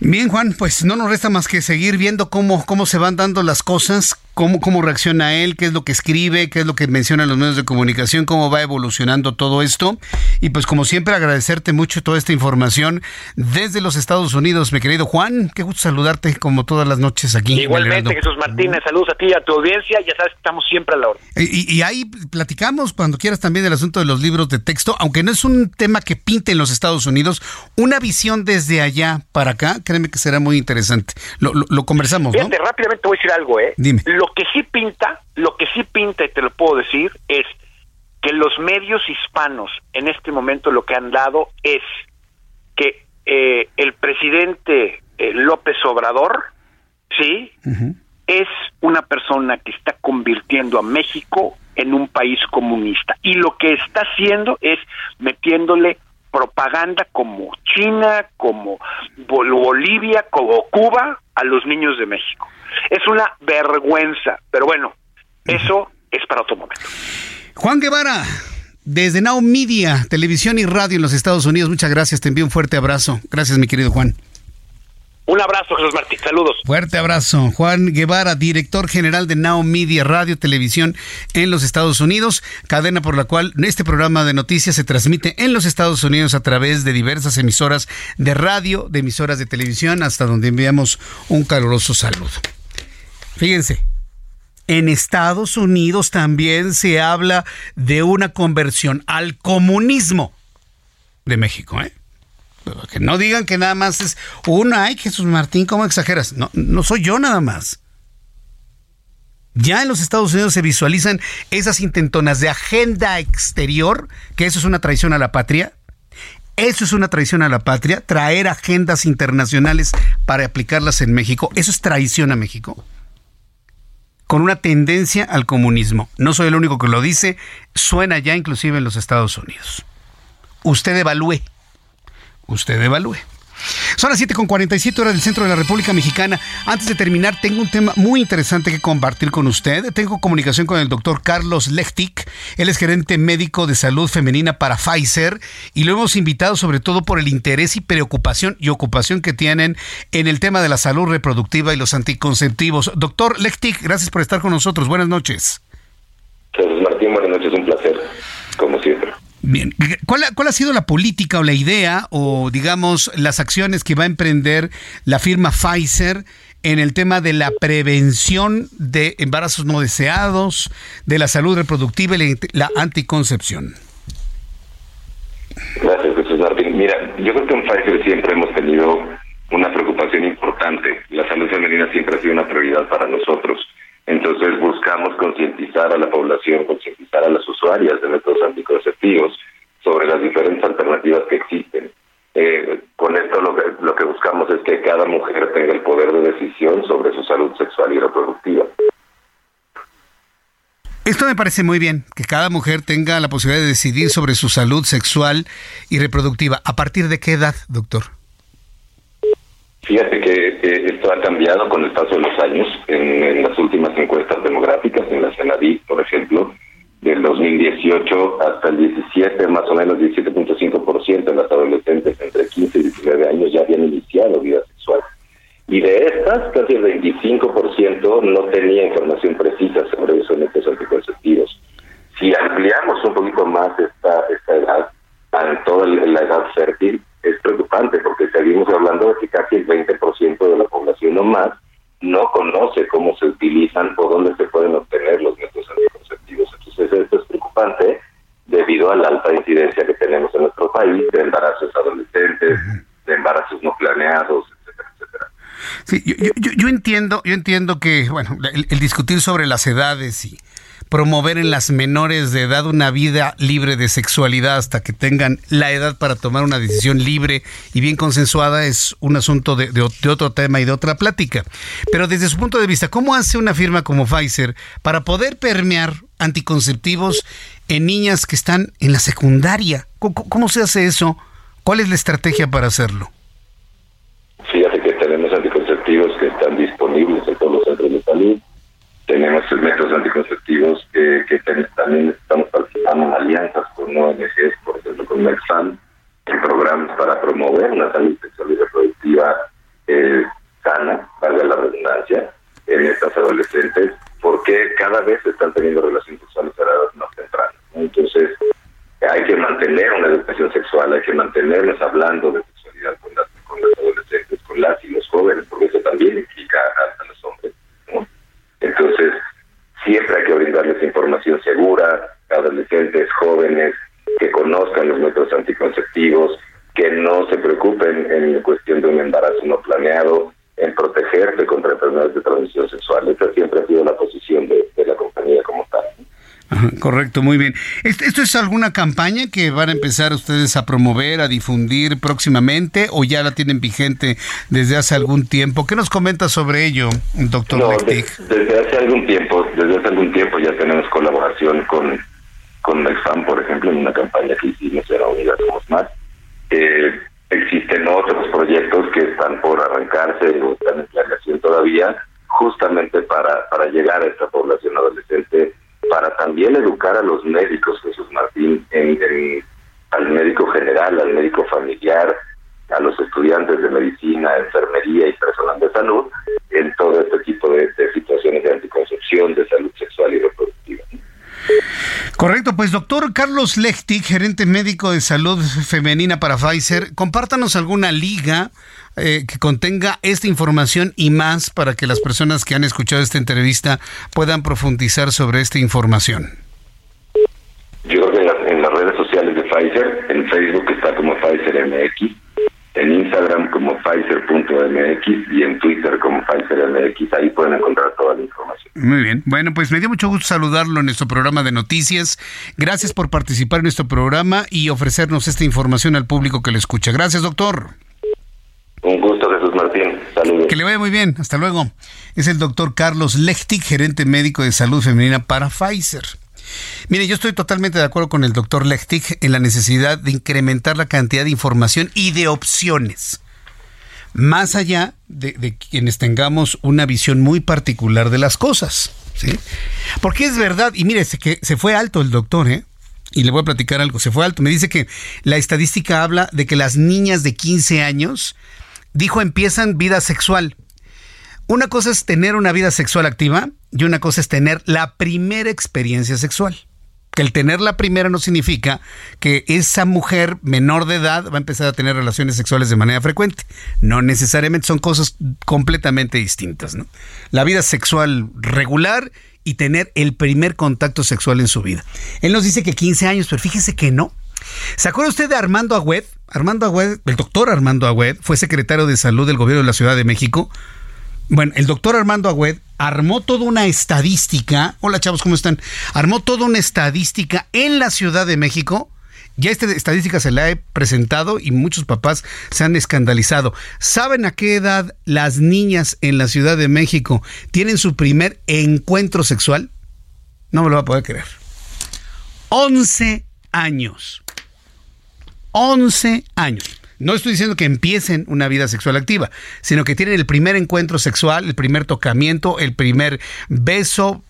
[SPEAKER 3] Bien, Juan, pues no nos resta más que seguir viendo cómo, cómo se van dando las cosas, cómo, cómo reacciona él, qué es lo que escribe, qué es lo que menciona en los medios de comunicación, cómo va evolucionando todo esto. Y pues como siempre agradecerte mucho toda esta información desde los Estados Unidos, mi querido Juan. Qué gusto saludarte como todas las noches aquí.
[SPEAKER 21] Igualmente, Jesús Martínez, saludos a ti y a tu audiencia. Ya sabes que estamos siempre a la hora.
[SPEAKER 3] Y, y, ahí platicamos cuando quieras también del asunto de los libros de texto, aunque no es un tema que pinte en los Estados Unidos, una visión desde allá para acá, créeme que será muy interesante. Lo, lo, conversamos,
[SPEAKER 21] Fíjate, rápidamente voy a decir algo, ¿eh?
[SPEAKER 3] Dime
[SPEAKER 21] lo que sí pinta, lo que sí pinta, y te lo puedo decir, es que los medios hispanos en este momento lo que han dado es que eh, el presidente eh, López Obrador, sí, es una persona que está convirtiendo a México en un país comunista. Y lo que está haciendo es metiéndole propaganda como China, como Bolivia, como Cuba a los niños de México. Es una vergüenza, pero bueno, eso es para otro momento.
[SPEAKER 3] Juan Guevara, desde Now Media, televisión y radio en los Estados Unidos, muchas gracias, te envío un fuerte abrazo. Gracias, mi querido Juan.
[SPEAKER 21] Un abrazo, Jesús Martín. Saludos.
[SPEAKER 3] Fuerte abrazo. Juan Guevara, director general de Now Media, radio, televisión en los Estados Unidos, cadena por la cual este programa de noticias se transmite en los Estados Unidos a través de diversas emisoras de radio, de emisoras de televisión, hasta donde enviamos un caluroso saludo. Fíjense, en Estados Unidos también se habla de una conversión al comunismo de México, ¿eh? Que no digan que nada más es una, ay Jesús Martín, ¿cómo exageras? No, no soy yo nada más. Ya en los Estados Unidos se visualizan esas intentonas de agenda exterior, que eso es una traición a la patria. Eso es una traición a la patria, traer agendas internacionales para aplicarlas en México. Eso es traición a México. Con una tendencia al comunismo. No soy el único que lo dice, suena ya inclusive en los Estados Unidos. Usted evalúe usted evalúe. Son las 7.47 horas del centro de la República Mexicana. Antes de terminar, tengo un tema muy interesante que compartir con usted. Tengo comunicación con el doctor Carlos Lechtik. Él es gerente médico de salud femenina para Pfizer y lo hemos invitado sobre todo por el interés y preocupación y ocupación que tienen en el tema de la salud reproductiva y los anticonceptivos. Doctor Lechtik, gracias por estar con nosotros. Buenas noches.
[SPEAKER 22] Martín, buenas noches. Un placer, como siempre.
[SPEAKER 3] Bien, ¿Cuál, ¿cuál ha sido la política o la idea o digamos las acciones que va a emprender la firma Pfizer en el tema de la prevención de embarazos no deseados, de la salud reproductiva y la anticoncepción?
[SPEAKER 22] Gracias, Jesús Martín. Mira, yo creo que en Pfizer siempre hemos tenido una preocupación importante. La salud femenina siempre ha sido una prioridad para nosotros. Entonces buscamos concientizar a la población, concientizar a las usuarias de métodos anticonceptivos sobre las diferentes alternativas que existen. Eh, con esto lo que, lo que buscamos es que cada mujer tenga el poder de decisión sobre su salud sexual y reproductiva.
[SPEAKER 3] Esto me parece muy bien, que cada mujer tenga la posibilidad de decidir sobre su salud sexual y reproductiva. ¿A partir de qué edad, doctor?
[SPEAKER 22] Fíjate que esto ha cambiado con el paso de los años. En, las últimas encuestas demográficas, en la Senadí, por ejemplo, del 2018 hasta el 17, más o menos 17.5% de las adolescentes entre 15 y 19 años ya habían iniciado vida sexual. Y de estas, casi el 25% no tenía información precisa sobre esos métodos anticonceptivos. Si ampliamos un poquito más esta, esta edad, a toda la edad fértil, es preocupante porque seguimos hablando de que casi el 20% de la población o más no conoce cómo se utilizan o dónde se pueden obtener los métodos anticonceptivos. Entonces esto es preocupante debido a la alta incidencia que tenemos en nuestro país de embarazos adolescentes, de embarazos no planeados, etcétera, etcétera.
[SPEAKER 3] Sí, yo, yo, entiendo, yo entiendo que, bueno, el discutir sobre las edades y promover en las menores de edad una vida libre de sexualidad hasta que tengan la edad para tomar una decisión libre y bien consensuada es un asunto de, otro tema y de otra plática. Pero desde su punto de vista, ¿cómo hace una firma como Pfizer para poder permear anticonceptivos en niñas que están en la secundaria? ¿Cómo, se hace eso? ¿Cuál es la estrategia para hacerlo?
[SPEAKER 22] Fíjate que tenemos anticonceptivos que están disponibles en todos los centros de salud tenemos métodos anticonceptivos que, también estamos participando en alianzas con ONGs, por ejemplo con Mexan, en programas para promover una salud sexual y reproductiva eh, sana, valga la redundancia, en estas adolescentes, porque cada vez están teniendo relaciones sexuales a edades más tempranas. Entonces, hay que mantener una educación sexual, hay que mantenernos hablando de sexualidad con las, con las adolescentes, con las y los jóvenes, porque eso también implica a, a los hombres entonces, siempre hay que brindarles información segura a adolescentes, jóvenes, que conozcan los métodos anticonceptivos, que no se preocupen en cuestión de un embarazo no planeado, en protegerse contra enfermedades de transmisión sexual. Esa siempre ha sido la posición de, la compañía como tal.
[SPEAKER 3] Correcto, muy bien. ¿Esto es alguna campaña que van a empezar ustedes a promover, a difundir próximamente o ya la tienen vigente desde hace algún tiempo? ¿Qué nos comenta sobre ello, doctor
[SPEAKER 22] no, desde hace algún tiempo, desde hace algún tiempo ya tenemos colaboración con, con por ejemplo, en una campaña que hicimos en la Unidad Somos Más. Eh, existen otros proyectos que están por arrancarse o están en planeación todavía, justamente para, para llegar a esta población adolescente para también educar a los médicos, Jesús Martín, en, al médico general, al médico familiar, a los estudiantes de medicina, enfermería y personal de salud en todo este tipo de, situaciones de anticoncepción, de salud sexual y reproductiva.
[SPEAKER 3] Correcto, pues doctor Carlos Lechtig, gerente médico de salud femenina para Pfizer, compártanos alguna liga eh, que contenga esta información y más para que las personas que han escuchado esta entrevista puedan profundizar sobre esta información?
[SPEAKER 22] Yo creo que en las redes sociales de Pfizer, en Facebook está como Pfizer MX, en Instagram como Pfizer.mx y en Twitter como Pfizer MX. Ahí pueden encontrar toda la información.
[SPEAKER 3] Muy bien. Bueno, pues me dio mucho gusto saludarlo en nuestro programa de noticias. Gracias por participar en nuestro programa y ofrecernos esta información al público que le escucha. Gracias, doctor.
[SPEAKER 22] Un gusto, Jesús Martín. Saludos.
[SPEAKER 3] Que le vaya muy bien. Hasta luego. Es el doctor Carlos Lechtig, gerente médico de salud femenina para Pfizer. Mire, yo estoy totalmente de acuerdo con el doctor Lechtig en la necesidad de incrementar la cantidad de información y de opciones. Más allá de, quienes tengamos una visión muy particular de las cosas. ¿sí? Porque es verdad, y mire, que se fue alto el doctor, ¿eh? y le voy a platicar algo, se fue alto. Me dice que la estadística habla de que las niñas de 15 años dijo empiezan vida sexual. Una cosa es tener una vida sexual activa y una cosa es tener la primera experiencia sexual. Que el tener la primera no significa que esa mujer menor de edad va a empezar a tener relaciones sexuales de manera frecuente. No necesariamente son cosas completamente distintas. La vida sexual regular y tener el primer contacto sexual en su vida. Él nos dice que 15 años, pero fíjese que no. ¿Se acuerda usted de Armando Agüed? Armando Agüed, el doctor Armando Agüed, fue secretario de salud del gobierno de la Ciudad de México. Bueno, el doctor Armando Agüed armó toda una estadística. Hola chavos, ¿cómo están? Armó toda una estadística en la Ciudad de México. Ya esta estadística se la he presentado y muchos papás se han escandalizado. ¿Saben a qué edad las niñas en la Ciudad de México tienen su primer encuentro sexual? No me lo va a poder creer. 11 años. 11 años. No estoy diciendo que empiecen una vida sexual activa, sino que tienen el primer encuentro sexual, el primer tocamiento, el primer beso,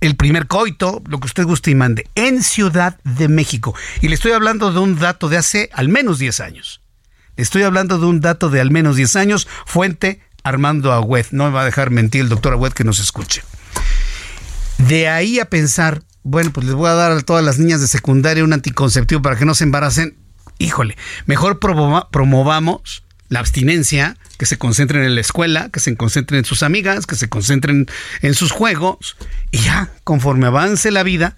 [SPEAKER 3] el primer coito, lo que usted guste y mande, en Ciudad de México. Y le estoy hablando de un dato de hace al menos 10 años. Le estoy hablando de un dato de al menos 10 años, fuente Armando Agüed. No me va a dejar mentir el doctor Agüed que nos escuche. De ahí a pensar, bueno, pues les voy a dar a todas las niñas de secundaria un anticonceptivo para que no se embaracen. Híjole, mejor promovamos la abstinencia, que se concentren en la escuela, que se concentren en sus amigas, que se concentren en sus juegos y ya, conforme avance la vida,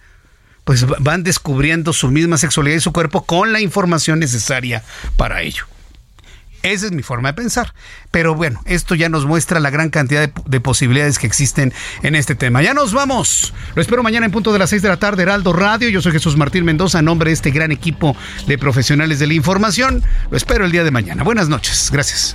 [SPEAKER 3] pues van descubriendo su misma sexualidad y su cuerpo con la información necesaria para ello. Esa es mi forma de pensar. Pero bueno, esto ya nos muestra la gran cantidad de, posibilidades que existen en este tema. Ya nos vamos. Lo espero mañana en punto de las 6 de la tarde, Heraldo Radio. Yo soy Jesús Martín Mendoza, en nombre de este gran equipo de profesionales de la información. Lo espero el día de mañana. Buenas noches. Gracias.